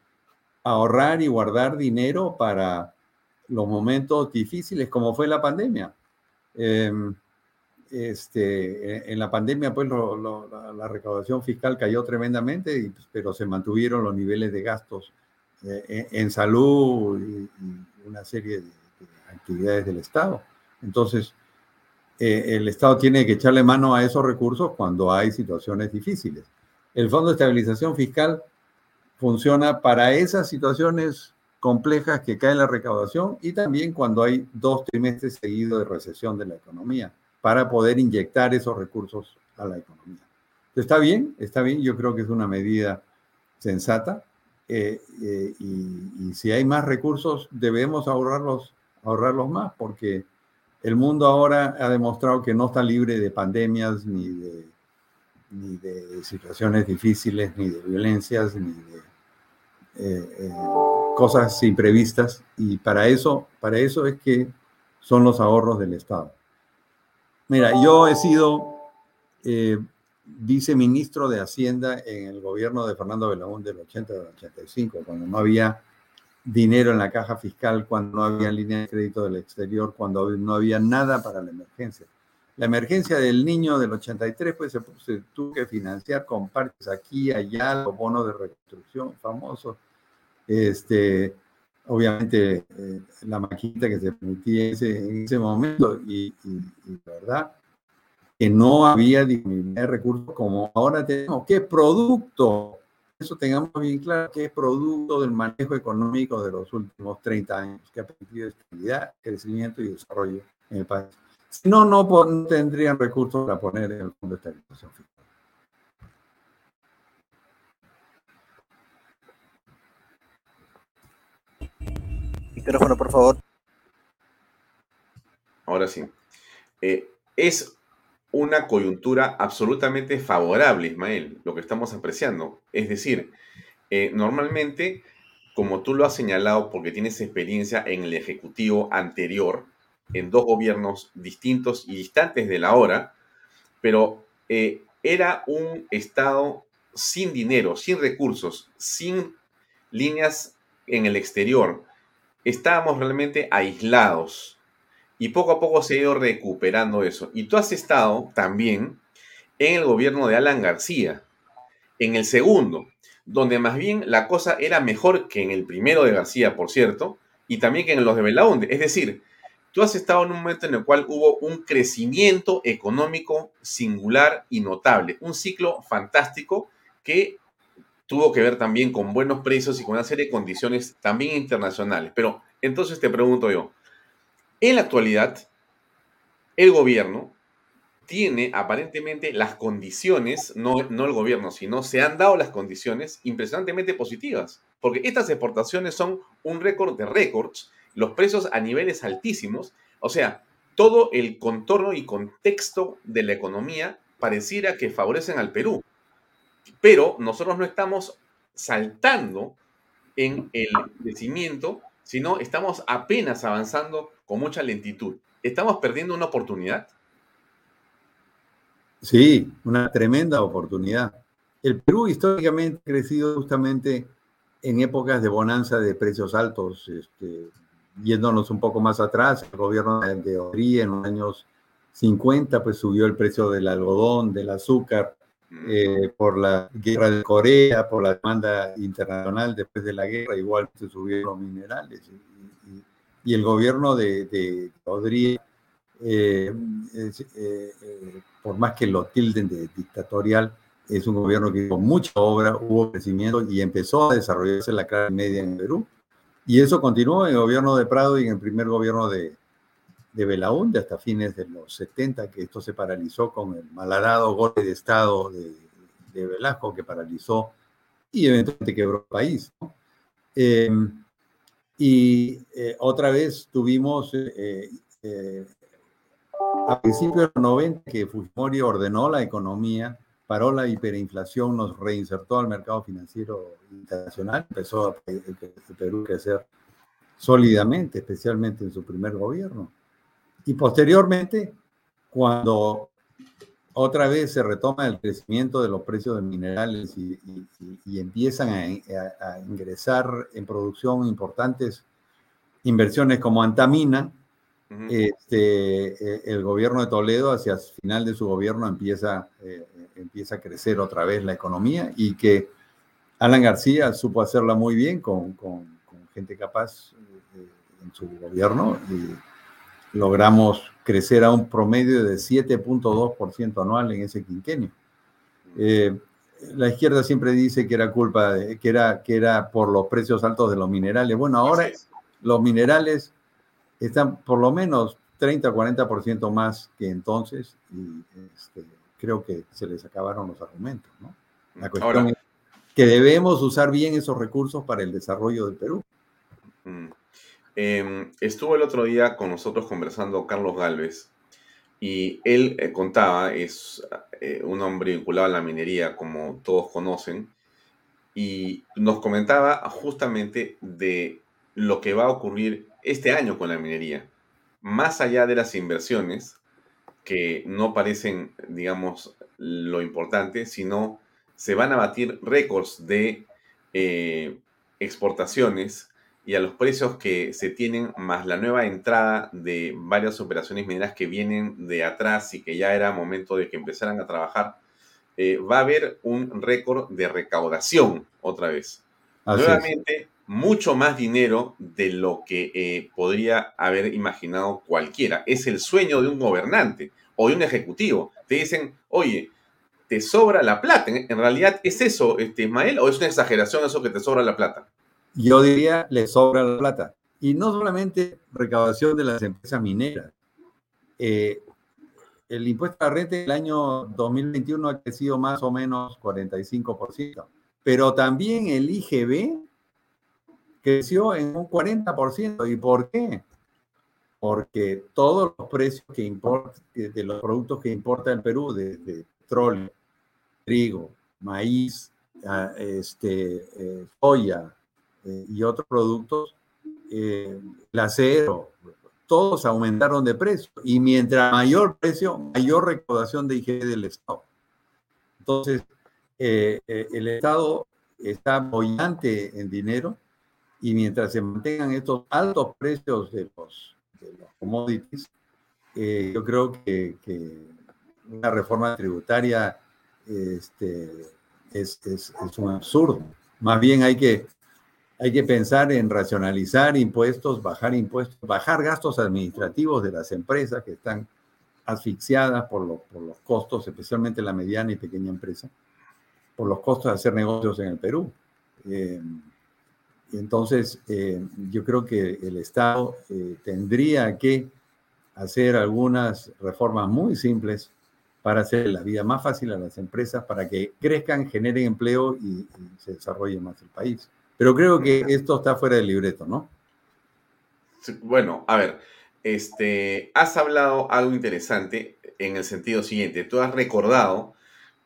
ahorrar y guardar dinero para los momentos difíciles como fue la pandemia. Em, este, en la pandemia, pues la, recaudación fiscal cayó tremendamente, pues, pero se mantuvieron los niveles de gastos eh, en, salud y, una serie de, actividades del Estado. Entonces, eh, el Estado tiene que echarle mano a esos recursos cuando hay situaciones difíciles. El Fondo de Estabilización Fiscal funciona para esas situaciones complejas que cae la recaudación y también cuando hay dos trimestres seguidos de recesión de la economía para poder inyectar esos recursos a la economía. Está bien, está bien, yo creo que es una medida sensata eh, eh, y, si hay más recursos debemos ahorrarlos, ahorrarlos más porque el mundo ahora ha demostrado que no está libre de pandemias ni de, situaciones difíciles, ni de violencias, ni de eh, cosas imprevistas y para eso, para eso es que son los ahorros del Estado. Mira, yo he sido eh, viceministro de Hacienda en el gobierno de Fernando Belaún del 80 al 85, cuando no había dinero en la caja fiscal, cuando no había línea de crédito del exterior, cuando no había nada para la emergencia. La emergencia del niño del 83, pues se, tuvo que financiar con partes aquí, allá, los bonos de reconstrucción famosos. Este, obviamente eh, la maquinita que se permitía en ese, momento y, la verdad que no había disponibilidad de recursos como ahora tenemos. ¿Qué producto? Eso tengamos bien claro, que es producto del manejo económico de los últimos 30 años, que ha permitido estabilidad, crecimiento y desarrollo en el país. Si no, no, no tendrían recursos para poner en el Fondo de Estabilización Fiscal. Micrófono, por favor. Ahora sí. Eh, es una coyuntura absolutamente favorable, Ismael, lo que estamos apreciando. Es decir, Eh, normalmente, como tú lo has señalado, porque tienes experiencia en el Ejecutivo anterior, en dos gobiernos distintos y distantes de la hora, pero eh, era un Estado sin dinero, sin recursos, sin líneas en el exterior. Estábamos realmente aislados y poco a poco se ha ido recuperando eso. Y tú has estado también en el gobierno de Alan García, en el segundo, donde más bien la cosa era mejor que en el primero de García, por cierto, y también que en los de Belaunde. Es decir, tú has estado en un momento en el cual hubo un crecimiento económico singular y notable, un ciclo fantástico que tuvo que ver también con buenos precios y con una serie de condiciones también internacionales. Pero entonces te pregunto yo, en la actualidad, el gobierno tiene aparentemente las condiciones, no, no el gobierno, sino se han dado las condiciones impresionantemente positivas, porque estas exportaciones son un récord de récords, los precios a niveles altísimos, o sea, todo el contorno y contexto de la economía pareciera que favorecen al Perú, pero nosotros no estamos saltando en el crecimiento, sino estamos apenas avanzando con mucha lentitud. ¿Estamos perdiendo una oportunidad? Sí, una tremenda oportunidad. El Perú históricamente ha crecido justamente en épocas de bonanza de precios altos, este, yéndonos un poco más atrás, el gobierno de Odrí en los años 50 pues subió el precio del algodón, del azúcar, eh, por la guerra de Corea, por la demanda internacional después de la guerra, igual se subieron los minerales. Y, el gobierno de, de Odrí eh, eh, por más que lo tilden de dictatorial, es un gobierno que con mucha obra, hubo crecimiento y empezó a desarrollarse la clase media en Perú. Y eso continuó en el gobierno de Prado y en el primer gobierno de, de Belaúnde hasta fines de los 70, que esto se paralizó con el malhadado golpe de Estado de, Velasco, que paralizó y eventualmente quebró el país. Em, y eh, otra vez tuvimos eh, eh, a principios de los 90 que Fujimori ordenó la economía, paró la hiperinflación, nos reinsertó al mercado financiero internacional, empezó el, Perú a crecer sólidamente, especialmente en su primer gobierno. Y posteriormente, cuando otra vez se retoma el crecimiento de los precios de minerales y, empiezan a, ingresar en producción importantes inversiones como Antamina, este, eh, el gobierno de Toledo hacia el final de su gobierno empieza, eh, empieza a crecer otra vez la economía y que Alan García supo hacerla muy bien con, con, gente capaz eh, en su gobierno y logramos crecer a un promedio de 7.2% anual en ese quinquenio. la izquierda siempre dice que era culpa, de, que, era, que era por los precios altos de los minerales. Bueno, ahora los minerales están por lo menos 30 o 40% más que entonces y este, creo que se les acabaron los argumentos. ¿no? La cuestión es que debemos usar bien esos recursos para el desarrollo del Perú. Em, estuvo el otro día con nosotros conversando Carlos Galvez y él eh, contaba, es eh, un hombre vinculado a la minería, como todos conocen, y nos comentaba justamente de lo que va a ocurrir este año con la minería. Más allá de las inversiones, que no parecen, digamos, lo importante, sino se van a batir récords de eh, exportaciones y a los precios que se tienen, más la nueva entrada de varias operaciones mineras que vienen de atrás y que ya era momento de que empezaran a trabajar, eh, va a haber un récord de recaudación otra vez. Nuevamente, mucho más dinero de lo que eh, podría haber imaginado cualquiera. Es el sueño de un gobernante o de un ejecutivo. Te dicen, oye, te sobra la plata. En realidad, ¿es eso, este, Ismael, o es una exageración eso que te sobra la plata? Yo diría, le sobra la plata. Y no solamente recaudación de las empresas mineras. Eh, el impuesto a la renta el año 2021 ha crecido más o menos 45%, pero también el IGB creció en un 40%. ¿Y por qué? Porque todos los precios que importa, de los productos que importa el Perú, desde petróleo, trigo, maíz, este, soya y otros productos, el acero, todos aumentaron de precio. Y mientras mayor precio, mayor recaudación de IG del Estado. Entonces, el Estado está bollante en dinero y mientras se mantengan estos altos precios de los, commodities, eh, yo creo que, una reforma tributaria este, es, es, un absurdo. Más bien hay que, hay que pensar en racionalizar impuestos, bajar impuestos, bajar gastos administrativos de las empresas que están asfixiadas por, por los costos, especialmente la mediana y pequeña empresa, por los costos de hacer negocios en el Perú. Eh, entonces, eh, yo creo que el Estado eh, tendría que hacer algunas reformas muy simples para hacer la vida más fácil a las empresas, para que crezcan, generen empleo y, se desarrolle más el país. Pero creo que esto está fuera del libreto, ¿no? bueno, a ver, este, has hablado algo interesante en el sentido siguiente. Tú has recordado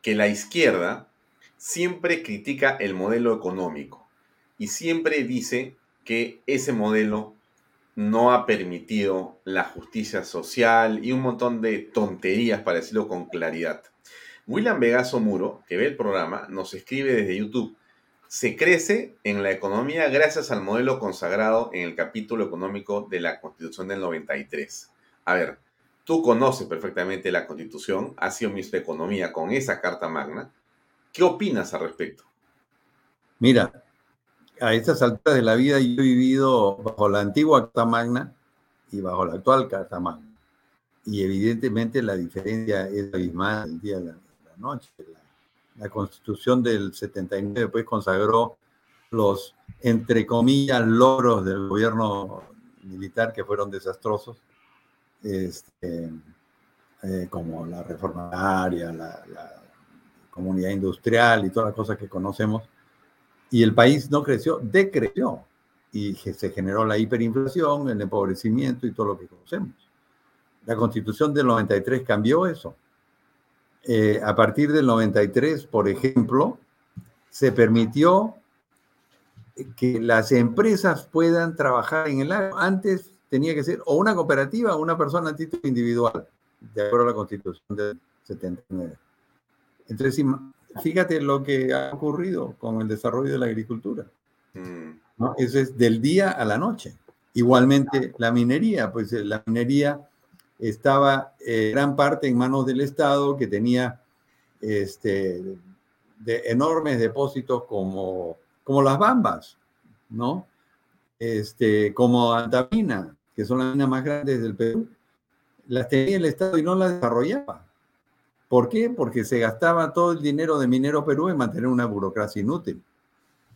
que la izquierda siempre critica el modelo económico y siempre dice que ese modelo no ha permitido la justicia social y un montón de tonterías, para decirlo con claridad. William Vegaso Muro, que ve el programa, nos escribe desde YouTube. Se crece en la economía gracias al modelo consagrado en el capítulo económico de la Constitución del 93. A ver, tú conoces perfectamente la Constitución, has sido ministro de Economía con esa Carta Magna. ¿Qué opinas al respecto? Mira, a estas alturas de la vida yo he vivido bajo la antigua Carta Magna y bajo la actual Carta Magna. Y evidentemente la diferencia es abismal el día de la, noche. La, Constitución del 79 pues consagró los, entre comillas, logros del gobierno militar que fueron desastrosos, este, eh, como la reforma agraria, la comunidad industrial y todas las cosas que conocemos. Y el país no creció, decreció. Y se generó la hiperinflación, el empobrecimiento y todo lo que conocemos. La constitución del 93 cambió eso. Eh, a partir del 93, por ejemplo, se permitió que las empresas puedan trabajar en el agro. Antes tenía que ser o una cooperativa o una persona a título individual, de acuerdo a la constitución del 79. Entonces, fíjate lo que ha ocurrido con el desarrollo de la agricultura. Mm. ¿no? Eso es del día a la noche. Igualmente la minería, pues eh, la minería estaba eh, gran parte en manos del Estado que tenía este, de enormes depósitos como, como las bambas, ¿no? Este, como Antamina, que son las minas más grandes del Perú, las tenía el Estado y no las desarrollaba. ¿Por qué? Porque se gastaba todo el dinero de Minero Perú en mantener una burocracia inútil.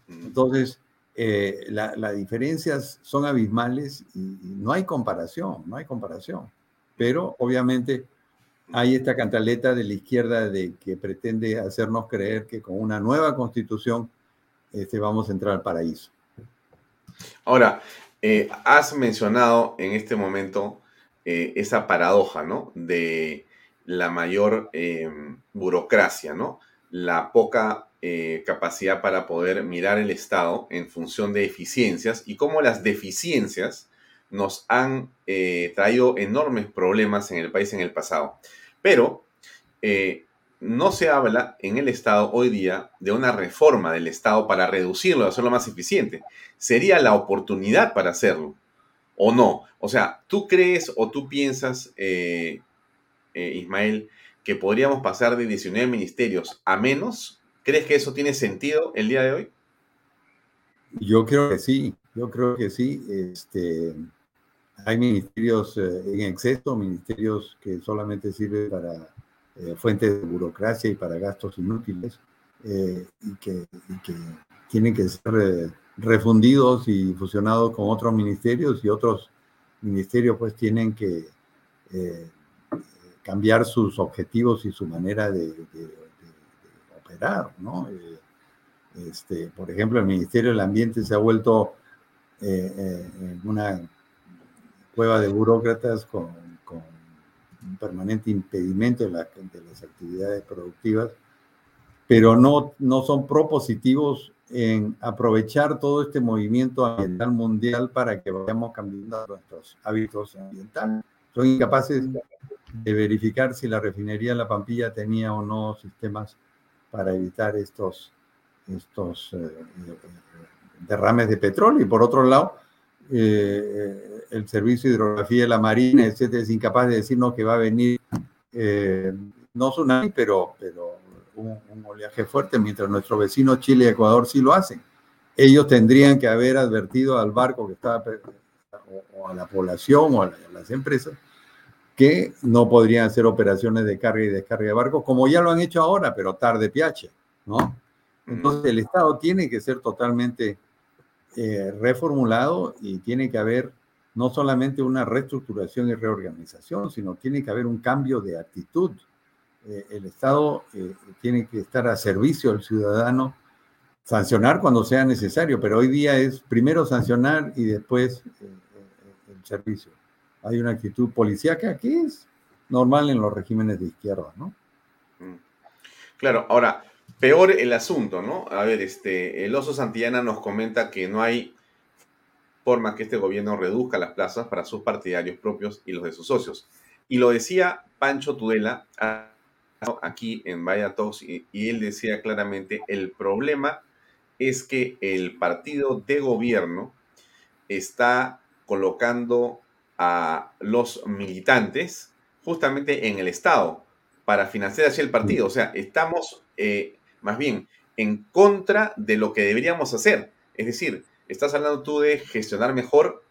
Entonces, eh, las diferencias son abismales y, no hay comparación, no hay comparación. Pero obviamente hay esta cantaleta de la izquierda de que pretende hacernos creer que con una nueva constitución este, vamos a entrar al paraíso. Ahora, eh, has mencionado en este momento eh, esa paradoja, ¿no? De la mayor em, burocracia, ¿no? La poca eh, capacidad para poder mirar el Estado en función de eficiencias y cómo las deficiencias nos han eh, traído enormes problemas en el país en el pasado. Pero eh, no se habla en el Estado hoy día de una reforma del Estado para reducirlo, hacerlo más eficiente. Sería la oportunidad para hacerlo, ¿o no? O sea, ¿tú crees o tú piensas, eh, Ismael, que podríamos pasar de 19 ministerios a menos? ¿Crees que eso tiene sentido el día de hoy? Yo creo que sí, yo creo que sí. Este, hay ministerios eh, en exceso, ministerios que solamente sirven para eh, fuentes de burocracia y para gastos inútiles y que, tienen que ser refundidos y fusionados con otros ministerios y otros ministerios pues tienen que cambiar sus objetivos y su manera de, operar, ¿no? Eh, este, por ejemplo, el Ministerio del Ambiente se ha vuelto eh, eh, una cueva de burócratas con, un permanente impedimento de, las actividades productivas pero no, no son propositivos en aprovechar todo este movimiento ambiental mundial para que vayamos cambiando nuestros hábitos ambientales. Son incapaces de verificar si la refinería de La Pampilla tenía o no sistemas para evitar estos, estos eh, eh, derrames de petróleo. Y por otro lado, eh, el Servicio de Hidrografía de la Marina, etcétera, es incapaz de decirnos que va a venir, no tsunami, pero, pero un, oleaje fuerte, mientras nuestro vecino Chile y Ecuador sí lo hacen. Ellos tendrían que haber advertido al barco que estaba, o, a la población o a, las empresas, que no podrían hacer operaciones de carga y descarga de barcos, como ya lo han hecho ahora, pero tarde piache, ¿no? Entonces el Estado tiene que ser totalmente eh, reformulado y tiene que haber no solamente una reestructuración y reorganización, sino tiene que haber un cambio de actitud eh, el Estado eh, tiene que estar a servicio del ciudadano, sancionar cuando sea necesario, pero hoy día es primero sancionar y después el servicio. Hay una actitud policíaca que es normal en los regímenes de izquierda, ¿no? Mm. Claro, ahora, peor el asunto, ¿no? A ver, este, el oso Santillana nos comenta que no hay forma que este gobierno reduzca las plazas para sus partidarios propios y los de sus socios. Y lo decía Pancho Tudela aquí en Vaya y, y él decía claramente, el problema es que el partido de gobierno está colocando a los militantes justamente en el Estado para financiar así el partido. O sea, estamos eh, más bien en contra de lo que deberíamos hacer. Es decir, estás hablando tú de gestionar mejor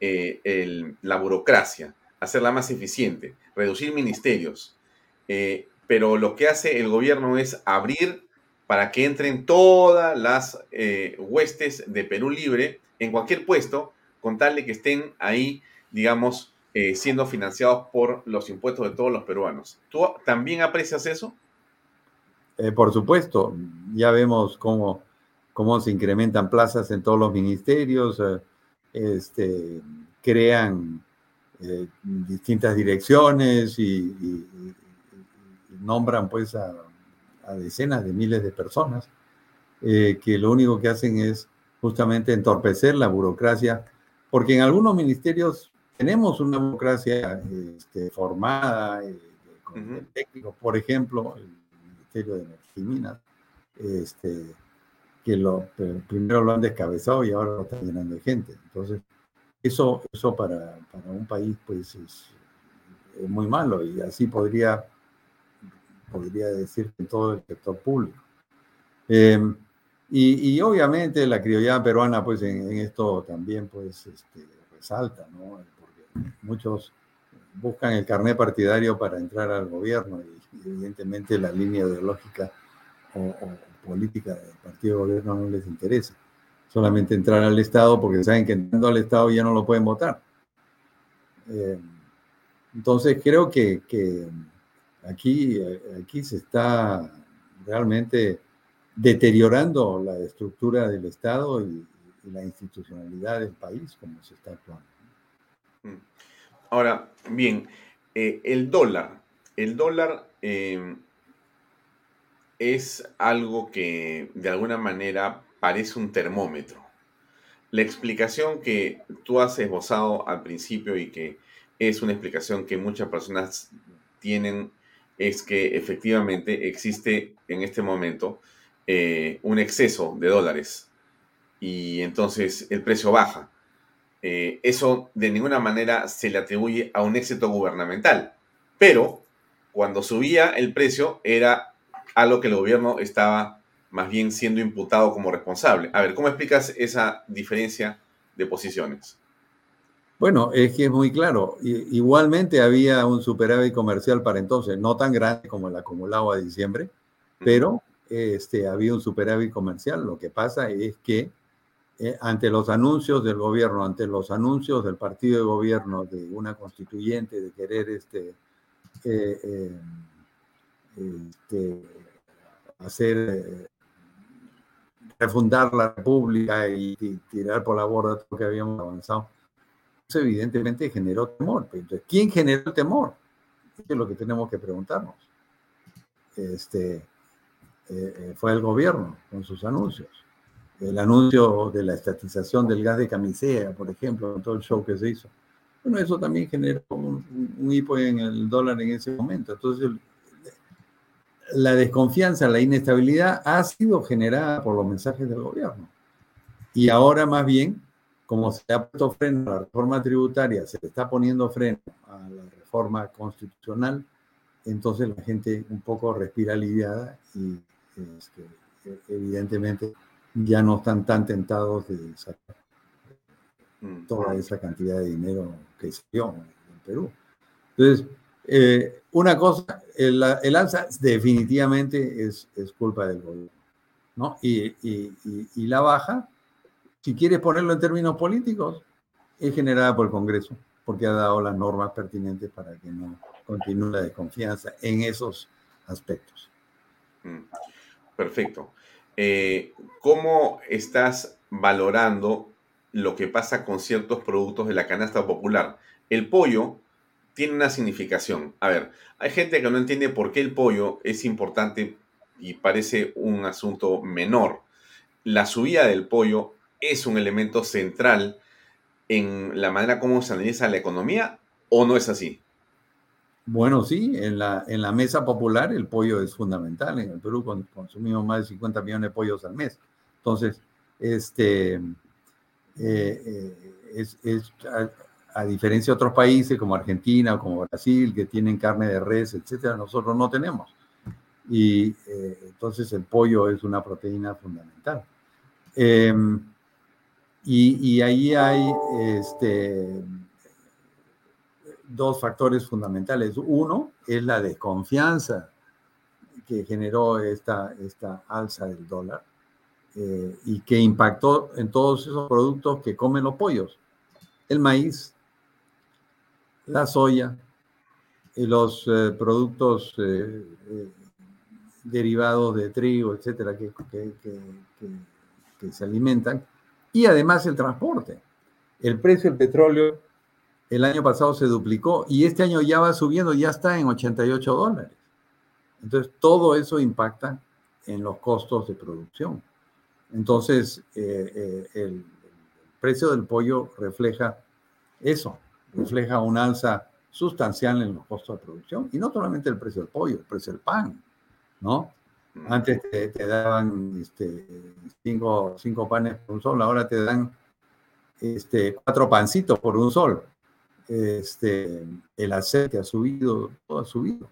eh, la burocracia, hacerla más eficiente, reducir ministerios. Eh, pero lo que hace el gobierno es abrir para que entren todas las eh, huestes de Perú Libre en cualquier puesto, con tal de que estén ahí, digamos, siendo financiados por los impuestos de todos los peruanos. ¿Tú también aprecias eso? Eh, por supuesto, ya vemos cómo, cómo se incrementan plazas en todos los ministerios, este, crean distintas direcciones y nombran pues a, decenas de miles de personas eh, que lo único que hacen es justamente entorpecer la burocracia, porque en algunos ministerios tenemos una burocracia este, formada, eh, con por ejemplo, el De Energía y Minas, este, que lo, primero lo han descabezado y ahora lo están llenando de gente. Entonces, eso, eso para, un país pues es, muy malo y así podría podría decir, en todo el sector público. Em, y, obviamente la criollada peruana, pues en, esto también, pues, este, resalta, ¿no? Porque muchos buscan el carnet partidario para entrar al gobierno y, evidentemente la línea ideológica o, política del partido de gobierno no les interesa. Solamente entrar al Estado porque saben que entrando al Estado ya no lo pueden votar. Em, entonces creo que, que Aquí, aquí se está realmente deteriorando la estructura del Estado y, la institucionalidad del país como se está actuando. Mm. Ahora, bien, eh, el dólar. El dólar em, es algo que de alguna manera parece un termómetro. La explicación que tú has esbozado al principio y que es una explicación que muchas personas tienen es que efectivamente existe en este momento eh, un exceso de dólares y entonces el precio baja. Eh, eso de ninguna manera se le atribuye a un éxito gubernamental, pero cuando subía el precio era algo que el gobierno estaba más bien siendo imputado como responsable. A ver, ¿cómo explicas esa diferencia de posiciones? Bueno, es que es muy claro. Igualmente había un superávit comercial para entonces, no tan grande como el acumulado a diciembre, pero este, había un superávit comercial. Lo que pasa es que eh, ante los anuncios del gobierno, ante los anuncios del partido de gobierno de una constituyente de querer este, eh, eh, este hacer refundar la república y, y tirar por la borda todo lo que habíamos avanzado eso evidentemente generó temor. Entonces, ¿quién generó el temor? Eso es lo que tenemos que preguntarnos. Este, fue el gobierno con sus anuncios. El anuncio de la estatización del gas de camisea, por ejemplo, todo el show que se hizo. Bueno, eso también generó un, un hipo en el dólar en ese momento. Entonces, la desconfianza, la inestabilidad ha sido generada por los mensajes del gobierno. Y ahora más bien, como se ha puesto freno a la reforma tributaria, se está poniendo freno a la reforma constitucional, entonces la gente un poco respira aliviada y este, evidentemente ya no están tan tentados de sacar mm. toda esa cantidad de dinero que se dio en Perú. Entonces, eh, una cosa, el, alza definitivamente es, es, culpa del gobierno, ¿no? Y, y, y, la baja, si quieres ponerlo en términos políticos, es generada por el Congreso, porque ha dado las normas pertinentes para que no continúe la desconfianza en esos aspectos. Mm, perfecto. Eh, ¿Cómo estás valorando lo que pasa con ciertos productos de la canasta popular? El pollo tiene una significación. A ver, hay gente que no entiende por qué el pollo es importante y parece un asunto menor. La subida del pollo es un elemento central en la manera como se analiza la economía o no es así. Bueno, sí, en la, en la mesa popular el pollo es fundamental. En el Perú consumimos más de 50 millones de pollos al mes. Entonces, este, eh, eh, es, a diferencia de otros países como Argentina o como Brasil, que tienen carne de res, etcétera, nosotros no tenemos. Y eh, entonces el pollo es una proteína fundamental. Em, y, ahí hay este, dos factores fundamentales. Uno es la desconfianza que generó esta, esta alza del dólar eh, y que impactó en todos esos productos que comen los pollos. El maíz, la soya y los eh, productos eh, eh, derivados de trigo, etcétera, que, que, se alimentan, y además el transporte. El precio del petróleo el año pasado se duplicó y este año ya va subiendo, ya está en 88 dólares. Entonces, todo eso impacta en los costos de producción. Entonces, el precio del pollo refleja eso refleja un alza sustancial en los costos de producción. Y no solamente el precio del pollo, el precio del pan, ¿no? Mm. Antes te, daban este, cinco, cinco, panes por un sol, ahora te dan este, cuatro pancitos por un sol. Este, el aceite ha subido, todo ha subido.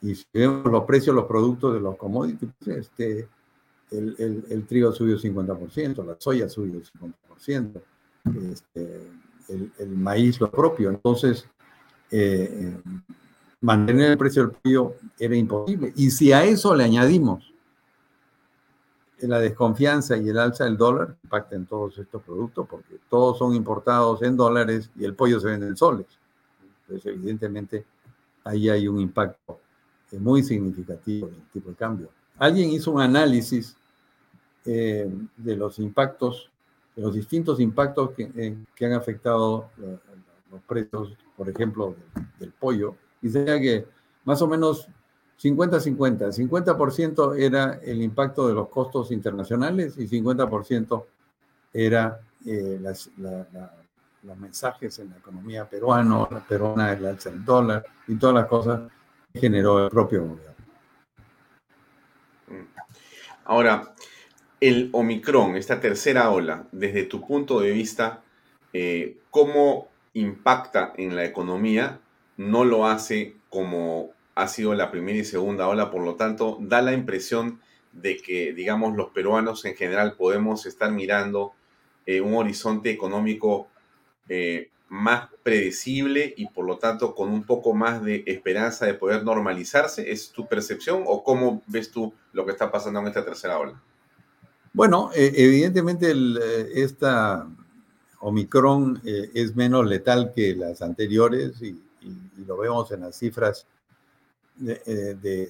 Y si vemos los precios de los productos de los commodities, este, el, el, el trigo ha subido 50%, la soya ha subido 50%, este, el, maíz lo propio. Entonces, eh, mantener el precio del pollo era imposible. Y si a eso le añadimos la desconfianza y el alza del dólar, impacta en todos estos productos, porque todos son importados en dólares y el pollo se vende en soles. Entonces, evidentemente, ahí hay un impacto eh, muy significativo del tipo de cambio. Alguien hizo un análisis eh, de los impactos los distintos impactos que, eh, han afectado eh, los precios, por ejemplo, del, pollo, y sería que más o menos 50-50. 50%, era el impacto de los costos internacionales y 50% era eh, las, los mensajes en la economía peruana, la peruana, el alza del dólar y todas las cosas que generó el propio gobierno. Ahora, el Omicron, esta tercera ola, desde tu punto de vista, eh, ¿cómo impacta en la economía? No lo hace como ha sido la primera y segunda ola, por lo tanto, da la impresión de que, digamos, los peruanos en general podemos estar mirando eh, un horizonte económico eh, más predecible y por lo tanto con un poco más de esperanza de poder normalizarse. ¿Es tu percepción o cómo ves tú lo que está pasando en esta tercera ola? Bueno, eh, evidentemente eh, esta Omicron eh, es menos letal que las anteriores y, lo vemos en las cifras de,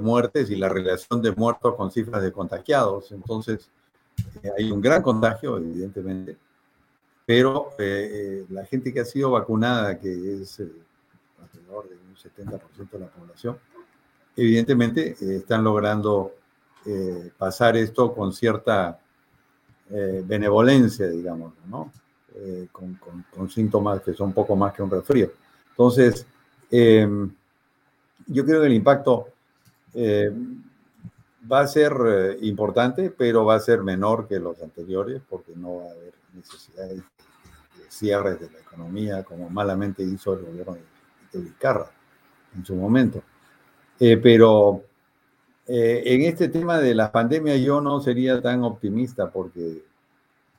muertes y la relación de muertos con cifras de contagiados. Entonces, hay un gran contagio, evidentemente, pero la gente que ha sido vacunada, que es alrededor de un 70% de la población, evidentemente están logrando eh, pasar esto con cierta eh, benevolencia, digamos, ¿no? Con, síntomas que son poco más que un resfrío. Entonces, em, yo creo que el impacto va a ser importante, pero va a ser menor que los anteriores, porque no va a haber necesidad de cierres de la economía, como malamente hizo el gobierno de, Vizcarra en su momento. Eh, pero eh, en este tema de las pandemias yo no sería tan optimista porque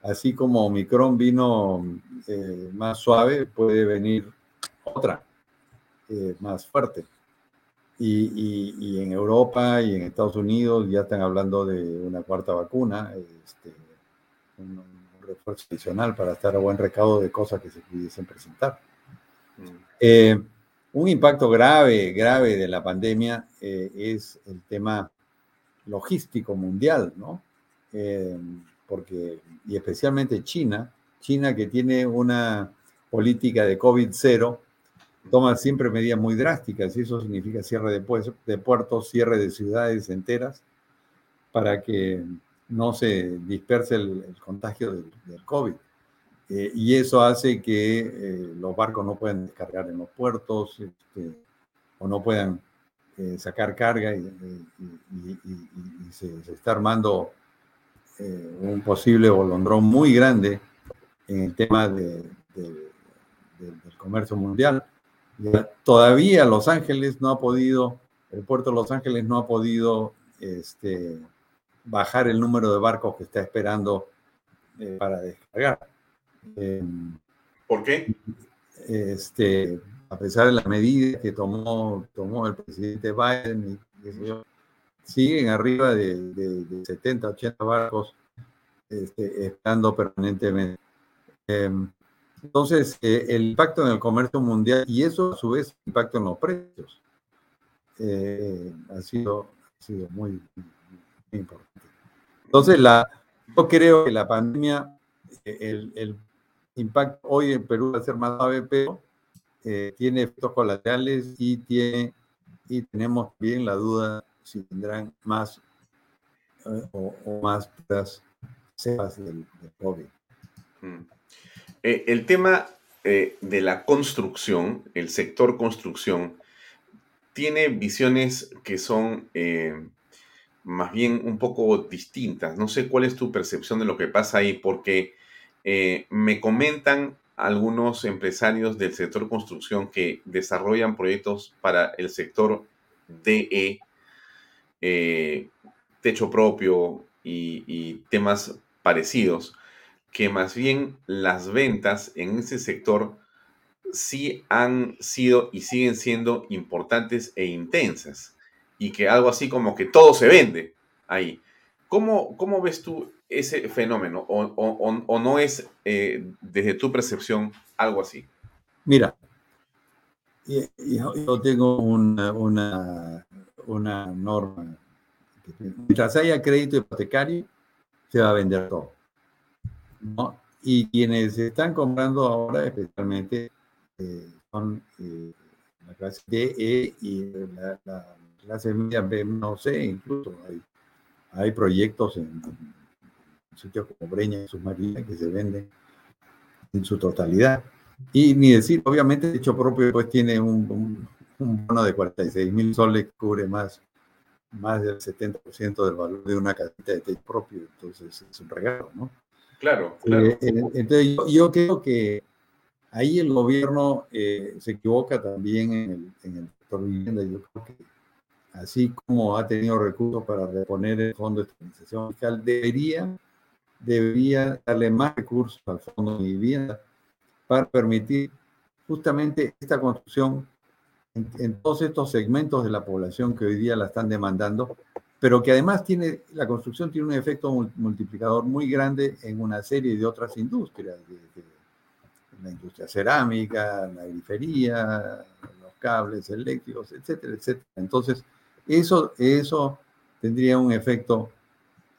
así como Omicron vino eh, más suave, puede venir otra más fuerte. Y, en Europa y en Estados Unidos ya están hablando de una cuarta vacuna, este, refuerzo adicional para estar a buen recaudo de cosas que se pudiesen presentar. Mm. Eh, un impacto grave, grave de la pandemia eh, es el tema logístico mundial, ¿no? Eh, porque, y especialmente China, China que tiene una política de COVID-0, toma siempre medidas muy drásticas, y eso significa cierre de, de puertos, cierre de ciudades enteras, para que no se disperse el, contagio del, COVID. Eh, y eso hace que eh, los barcos no puedan descargar en los puertos este, o no puedan eh, sacar carga y, se, está armando un posible bolondrón muy grande en el tema del comercio mundial. todavía Los Ángeles no ha podido, el puerto de Los Ángeles no ha podido este, bajar el número de barcos que está esperando eh, para descargar. Em, ¿Por qué? Este, a pesar de las medidas que tomó, tomó el presidente Biden, siguen arriba de, 70, 80 barcos este, esperando permanentemente. Em, entonces, eh, el impacto en el comercio mundial y eso a su vez impacto en los precios eh, ha, sido, ha sido muy, importante. Entonces, la, yo creo que la pandemia, eh, el, impacto hoy en Perú va a ser más suave, pero eh, tiene efectos colaterales y, tiene, y tenemos bien la duda si tendrán más eh, o, más cepas del, COVID. Mm. el tema de la construcción, el sector construcción, tiene visiones que son más bien un poco distintas. No sé cuál es tu percepción de lo que pasa ahí, porque eh, me comentan algunos empresarios del sector construcción que desarrollan proyectos para el sector DE, eh, techo propio y, temas parecidos, que más bien las ventas en ese sector sí han sido y siguen siendo importantes e intensas y que algo así como que todo se vende ahí. ¿Cómo, cómo ves tú ese fenómeno? ¿O, no es, eh, desde tu percepción, algo así? Mira, yo tengo una, una, una norma. Mientras haya crédito hipotecario, se va a vender todo. Y quienes están comprando ahora, especialmente, eh, son eh, la clase D, E y la clase media B, no sé, incluso hay, hay proyectos en, sitios como Breña y Submarina que se venden en su totalidad. Y ni decir, obviamente, el hecho propio pues tiene un, un, bono de 46 mil soles que cubre más, más del 70% del valor de una casita de techo propio, entonces es un regalo, ¿no? Claro, claro. Eh, eh, entonces yo, creo que ahí el gobierno eh, se equivoca también en el, en el sector vivienda. Yo creo que así como ha tenido recursos para reponer el Fondo de Estabilización Fiscal, debería, debería darle más recursos al Fondo de Vivienda para permitir justamente esta construcción en, todos estos segmentos de la población que hoy día la están demandando, pero que además tiene, la construcción tiene un efecto multiplicador muy grande en una serie de otras industrias, la industria cerámica, la agrifería, los cables eléctricos, etcétera, etcétera. Entonces, eso, eso tendría un efecto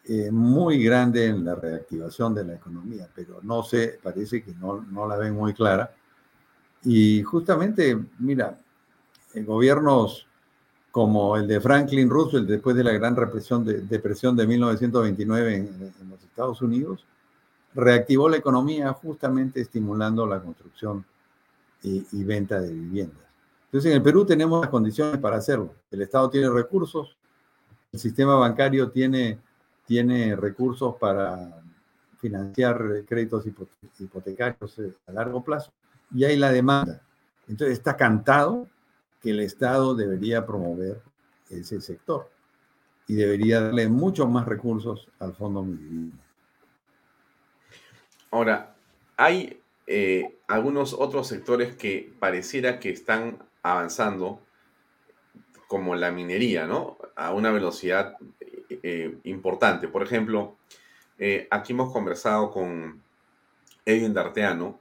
eh, muy grande en la reactivación de la economía, pero no sé, parece que no, no la ven muy clara. Y justamente, mira, en gobiernos como el de Franklin Roosevelt después de la gran represión de, depresión de 1929 en, los Estados Unidos, reactivó la economía justamente estimulando la construcción y, y, venta de viviendas. Entonces, en el Perú tenemos las condiciones para hacerlo. El Estado tiene recursos, el sistema bancario tiene, tiene recursos para financiar créditos hipotecarios eh, a largo plazo y hay la demanda. Entonces, está cantado que el Estado debería promover ese sector y debería darle muchos más recursos al Fondo Minimum. Ahora, hay eh, algunos otros sectores que pareciera que están avanzando, como la minería, ¿no? A una velocidad eh, importante. Por ejemplo, eh, aquí hemos conversado con Edwin Darteano,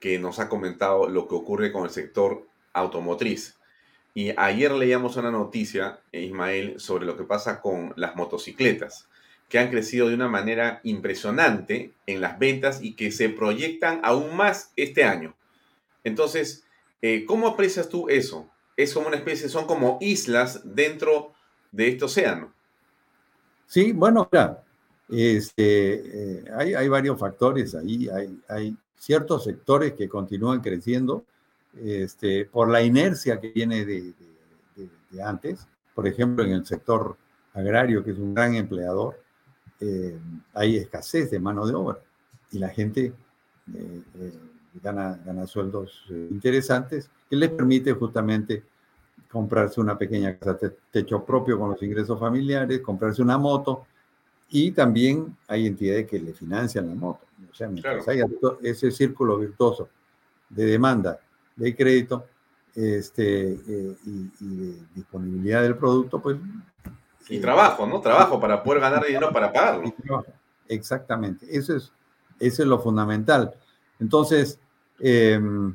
que nos ha comentado lo que ocurre con el sector automotriz. Y ayer leíamos una noticia, Ismael, sobre lo que pasa con las motocicletas, que han crecido de una manera impresionante en las ventas y que se proyectan aún más este año. Entonces, eh, ¿cómo aprecias tú eso? Es como una especie, son como islas dentro de este océano. Sí, bueno, claro. Este, eh, hay, hay, varios factores ahí, hay, hay ciertos sectores que continúan creciendo este, por la inercia que viene de, antes. Por ejemplo, en el sector agrario, que es un gran empleador, eh, hay escasez de mano de obra y la gente gana, gana sueldos interesantes que les permite justamente comprarse una pequeña casa techo propio con los ingresos familiares, comprarse una moto y también hay entidades que le financian la moto. O sea, mientras hay ese círculo virtuoso de demanda de crédito este, eh, y, de disponibilidad del producto, pues... Y trabajo, ¿no? Trabajo para poder ganar dinero para pagarlo. Exactamente, eso es, eso es lo fundamental. Entonces, em,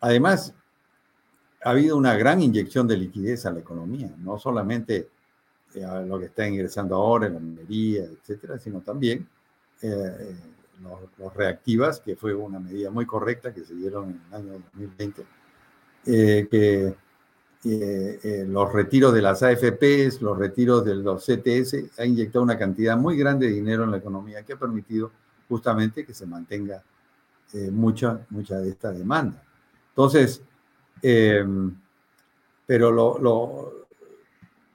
además, ha habido una gran inyección de liquidez a la economía, no solamente eh, a lo que está ingresando ahora en la minería, etcétera, sino también eh, los, reactivas, que fue una medida muy correcta que se dieron en el año 2020, eh, que eh, eh, los retiros de las AFPs, los retiros de los CTS, ha inyectado una cantidad muy grande de dinero en la economía que ha permitido justamente que se mantenga mucha, mucha de esta demanda. Entonces, em, pero lo,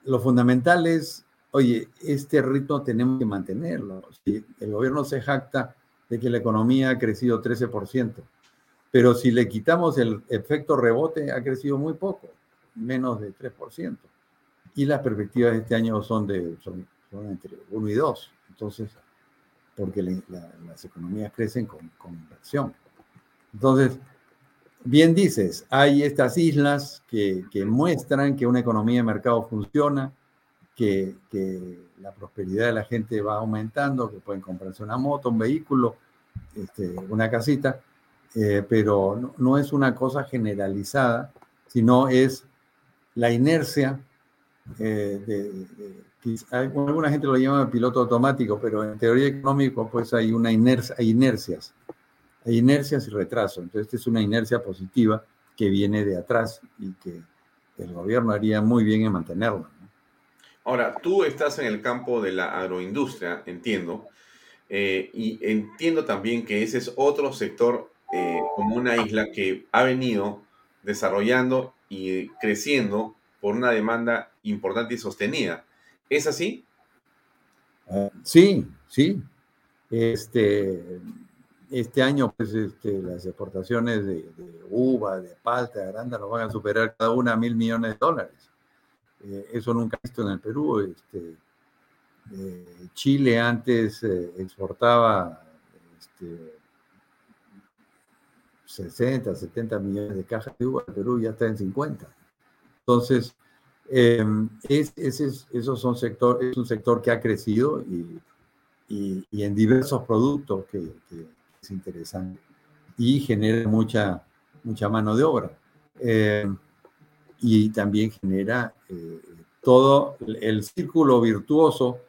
lo, fundamental es oye, este ritmo tenemos que mantenerlo. Si el gobierno se jacta de que la economía ha crecido 13%. Pero si le quitamos el efecto rebote, ha crecido muy poco, menos de 3%. Y las perspectivas de este año son, de, son, entre 1 y 2. Entonces, porque las economías crecen con, con inversión. Entonces, bien dices, hay estas islas que, que, muestran que una economía de mercado funciona, que, que la prosperidad de la gente va aumentando, que pueden comprarse una moto, un vehículo, este, una casita, eh, pero no, es una cosa generalizada, sino es la inercia eh, de, alguna gente lo llama piloto automático, pero en teoría económica pues hay una inercia, hay inercias, hay inercias y retraso. Entonces, esta es una inercia positiva que viene de atrás y que el gobierno haría muy bien en mantenerla. Ahora, tú estás en el campo de la agroindustria, entiendo, eh, y entiendo también que ese es otro sector eh, como una isla que ha venido desarrollando y creciendo por una demanda importante y sostenida. ¿Es así? Ah, sí, sí. Este, este año, pues, este, las exportaciones de, uva, de palta, de arándano van a superar cada una mil millones de dólares. Eh, eso nunca visto en el Perú. Este, eh, Chile antes eh, exportaba 60, este, 70 millones de cajas de uva, el Perú ya está en 50. Entonces, em, es, esos son sector, es un sector que ha crecido y, en diversos productos que, es interesante y genera mucha, mucha mano de obra. Em, y también genera eh, todo el círculo virtuoso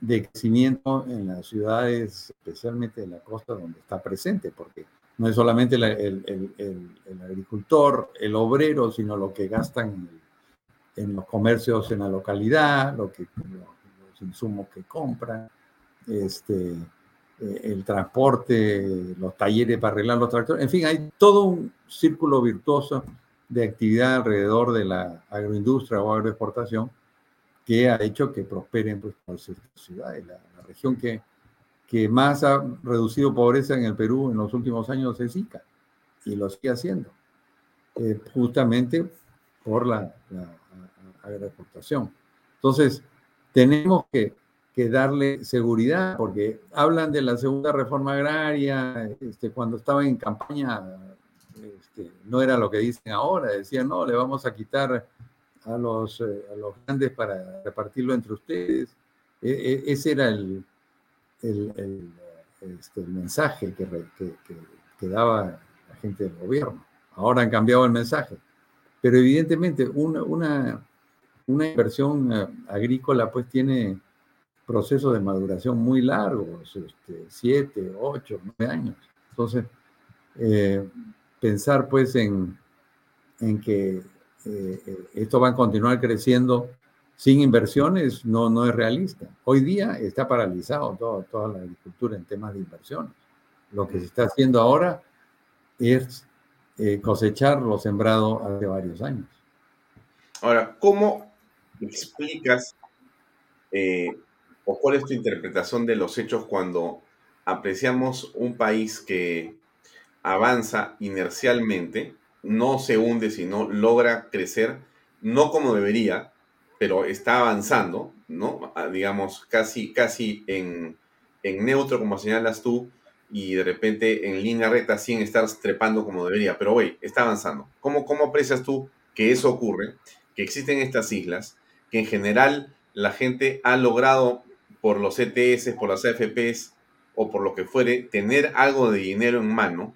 de crecimiento en las ciudades, especialmente en la costa donde está presente, porque no es solamente el, agricultor, el obrero, sino lo que gastan en los comercios en la localidad, lo que, los insumos que compran, este, eh, el transporte, los talleres para arreglar los tractores, en fin, hay todo un círculo virtuoso de actividad alrededor de la agroindustria o agroexportación que ha hecho que prosperen las ciudades. La, la, región que, que más ha reducido pobreza en el Perú en los últimos años es Ica, y lo sigue haciendo, eh, justamente por la, la agroexportación. Entonces, tenemos que que darle seguridad, porque hablan de la segunda reforma agraria, este, cuando estaba en campaña este, no era lo que dicen ahora, decían, no, le vamos a quitar a los, eh, a los grandes para repartirlo entre ustedes. E, e, ese era el, el, el, este, el mensaje que, que, que, daba la gente del gobierno. Ahora han cambiado el mensaje. Pero evidentemente una, una, una inversión eh, agrícola pues tiene procesos de maduración muy largos, este, siete, ocho, nueve años. Entonces, eh, pensar pues en, en que eh, eh, esto va a continuar creciendo sin inversiones no, no es realista. Hoy día está paralizado todo, toda la agricultura en temas de inversiones. Lo que se está haciendo ahora es cosechar lo sembrado hace varios años. Ahora, ¿cómo explicas ¿O cuál es tu interpretación de los hechos cuando apreciamos un país que avanza inercialmente, no se hunde, sino logra crecer, no como debería, pero está avanzando, ¿no? Ah, digamos, casi, casi en, en neutro, como señalas tú, y de repente en línea recta sin estar trepando como debería, pero güey, está avanzando. ¿Cómo, ¿Cómo aprecias tú que eso ocurre? Que existen estas islas, que en general la gente ha logrado por los ETS, por las AFPs o por lo que fuere, tener algo de dinero en mano,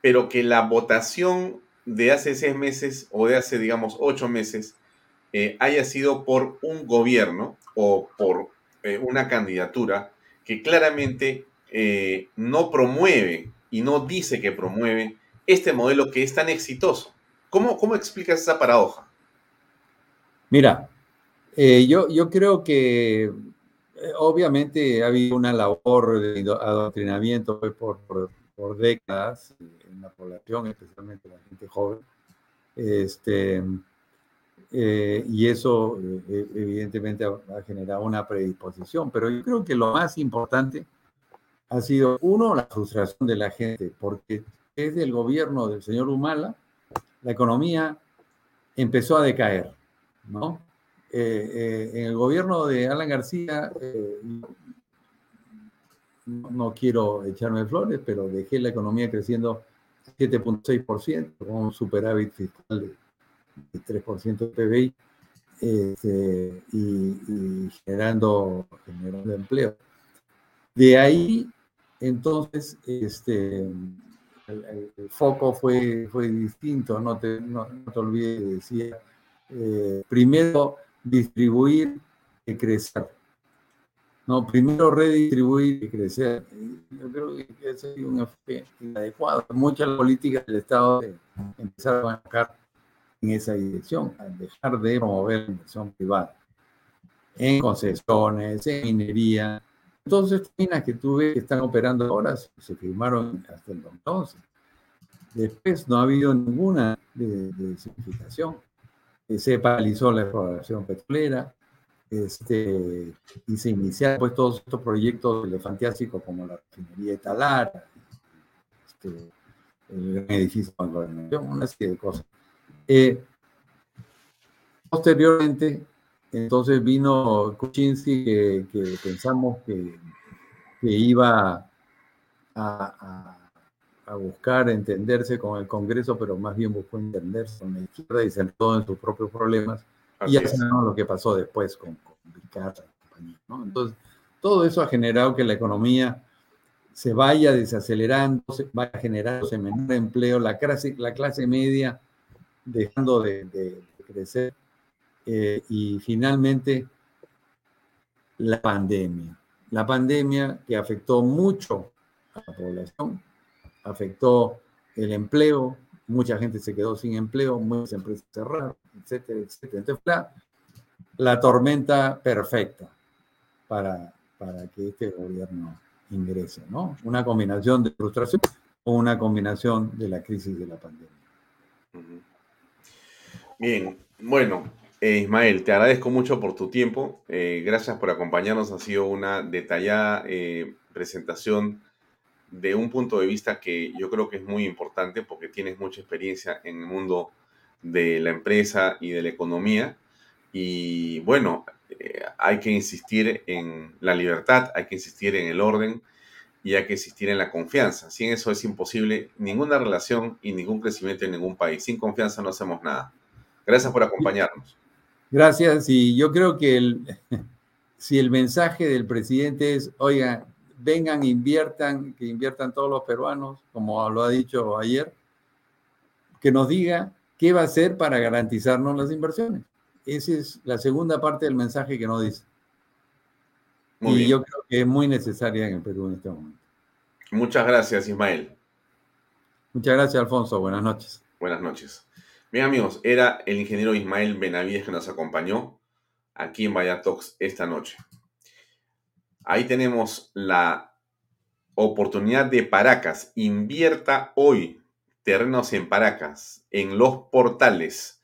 pero que la votación de hace seis meses o de hace, digamos, ocho meses eh, haya sido por un gobierno o por eh, una candidatura que claramente eh, no promueve y no dice que promueve este modelo que es tan exitoso. ¿Cómo, cómo explicas esa paradoja? Mira, yo, yo creo que eh, obviamente ha habido una labor de adoctrinamiento pues, por, por, décadas en la población, especialmente la gente joven. Este, eh, y eso eh, evidentemente ha, generado una predisposición, pero yo creo que lo más importante ha sido, uno, la frustración de la gente, porque desde el gobierno del señor Humala, la economía empezó a decaer, ¿no? Eh, eh, en el gobierno de Alan García, eh, no, quiero echarme flores, pero dejé la economía creciendo 7.6%, con un superávit fiscal de, 3% de PBI este, y, generando, generando empleo. De ahí, entonces, este, el, foco fue, fue distinto, no te, no, te olvides, decía, primero distribuir y crecer. No, primero redistribuir y crecer. Yo creo que ese es un efecto inadecuado. Muchas políticas del Estado empezaron a sacar en esa dirección, a dejar de promover la inversión privada en concesiones, en minería. Entonces, minas que tuve que están operando ahora se firmaron hasta el entonces. Después no ha habido ninguna de, de se paralizó la exploración petrolera, este, y se iniciaron pues, todos estos proyectos elefantiásicos como la refinería de Talar, este, el gran edificio de una serie de cosas. Eh, posteriormente, entonces vino Kuczynski, que, pensamos que, iba a buscar entenderse con el Congreso, pero más bien buscó entenderse con la izquierda y centró en sus propios problemas. y ya sabemos lo que pasó después con, con y compañía. ¿no? Entonces, todo eso ha generado que la economía se vaya desacelerando, se vaya generándose menor empleo, la clase, la clase media dejando de, crecer eh, y finalmente la pandemia. La pandemia que afectó mucho a la población, afectó el empleo, mucha gente se quedó sin empleo, muchas empresas cerraron, etcétera, etcétera. Entonces, la, la tormenta perfecta para, para que este gobierno ingrese, ¿no? Una combinación de frustración o una combinación de la crisis de la pandemia. Bien, bueno, eh, Ismael, te agradezco mucho por tu tiempo. Eh, gracias por acompañarnos. Ha sido una detallada eh, presentación de un punto de vista que yo creo que es muy importante porque tienes mucha experiencia en el mundo de la empresa y de la economía. Y bueno, hay que insistir en la libertad, hay que insistir en el orden y hay que insistir en la confianza. Sin eso es imposible ninguna relación y ningún crecimiento en ningún país. Sin confianza no hacemos nada. Gracias por acompañarnos. Gracias. Y yo creo que el, (laughs) si el mensaje del presidente es, oiga, vengan, inviertan, que inviertan todos los peruanos, como lo ha dicho ayer, que nos diga qué va a hacer para garantizarnos las inversiones. Esa es la segunda parte del mensaje que nos dice. y yo creo que es muy necesaria en el Perú en este momento. Muchas gracias, Ismael. Muchas gracias, Alfonso. Buenas noches. Buenas noches. Bien, amigos, era el ingeniero Ismael Benavides que nos acompañó aquí en Talks esta noche. Ahí tenemos la oportunidad de Paracas. Invierta hoy terrenos en Paracas, en los portales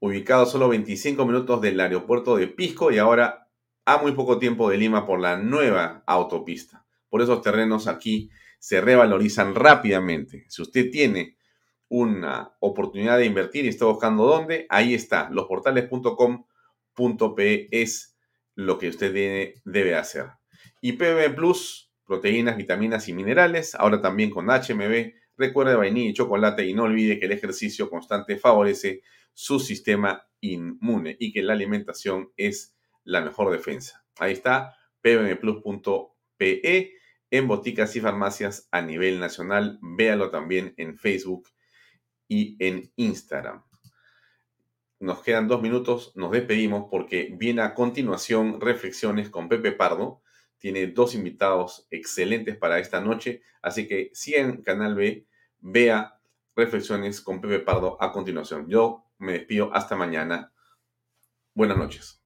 ubicado solo 25 minutos del aeropuerto de Pisco y ahora a muy poco tiempo de Lima por la nueva autopista. Por esos terrenos aquí se revalorizan rápidamente. Si usted tiene una oportunidad de invertir y está buscando dónde, ahí está, losportales.com.pe es lo que usted debe hacer. Y PB Plus, proteínas, vitaminas y minerales, ahora también con HMB, recuerde vainilla y chocolate y no olvide que el ejercicio constante favorece su sistema inmune y que la alimentación es la mejor defensa. Ahí está, pbmplus.pe en boticas y farmacias a nivel nacional. Véalo también en Facebook y en Instagram. Nos quedan dos minutos, nos despedimos porque viene a continuación Reflexiones con Pepe Pardo. Tiene dos invitados excelentes para esta noche, así que si en Canal B, vea Reflexiones con Pepe Pardo a continuación. Yo me despido hasta mañana. Buenas noches.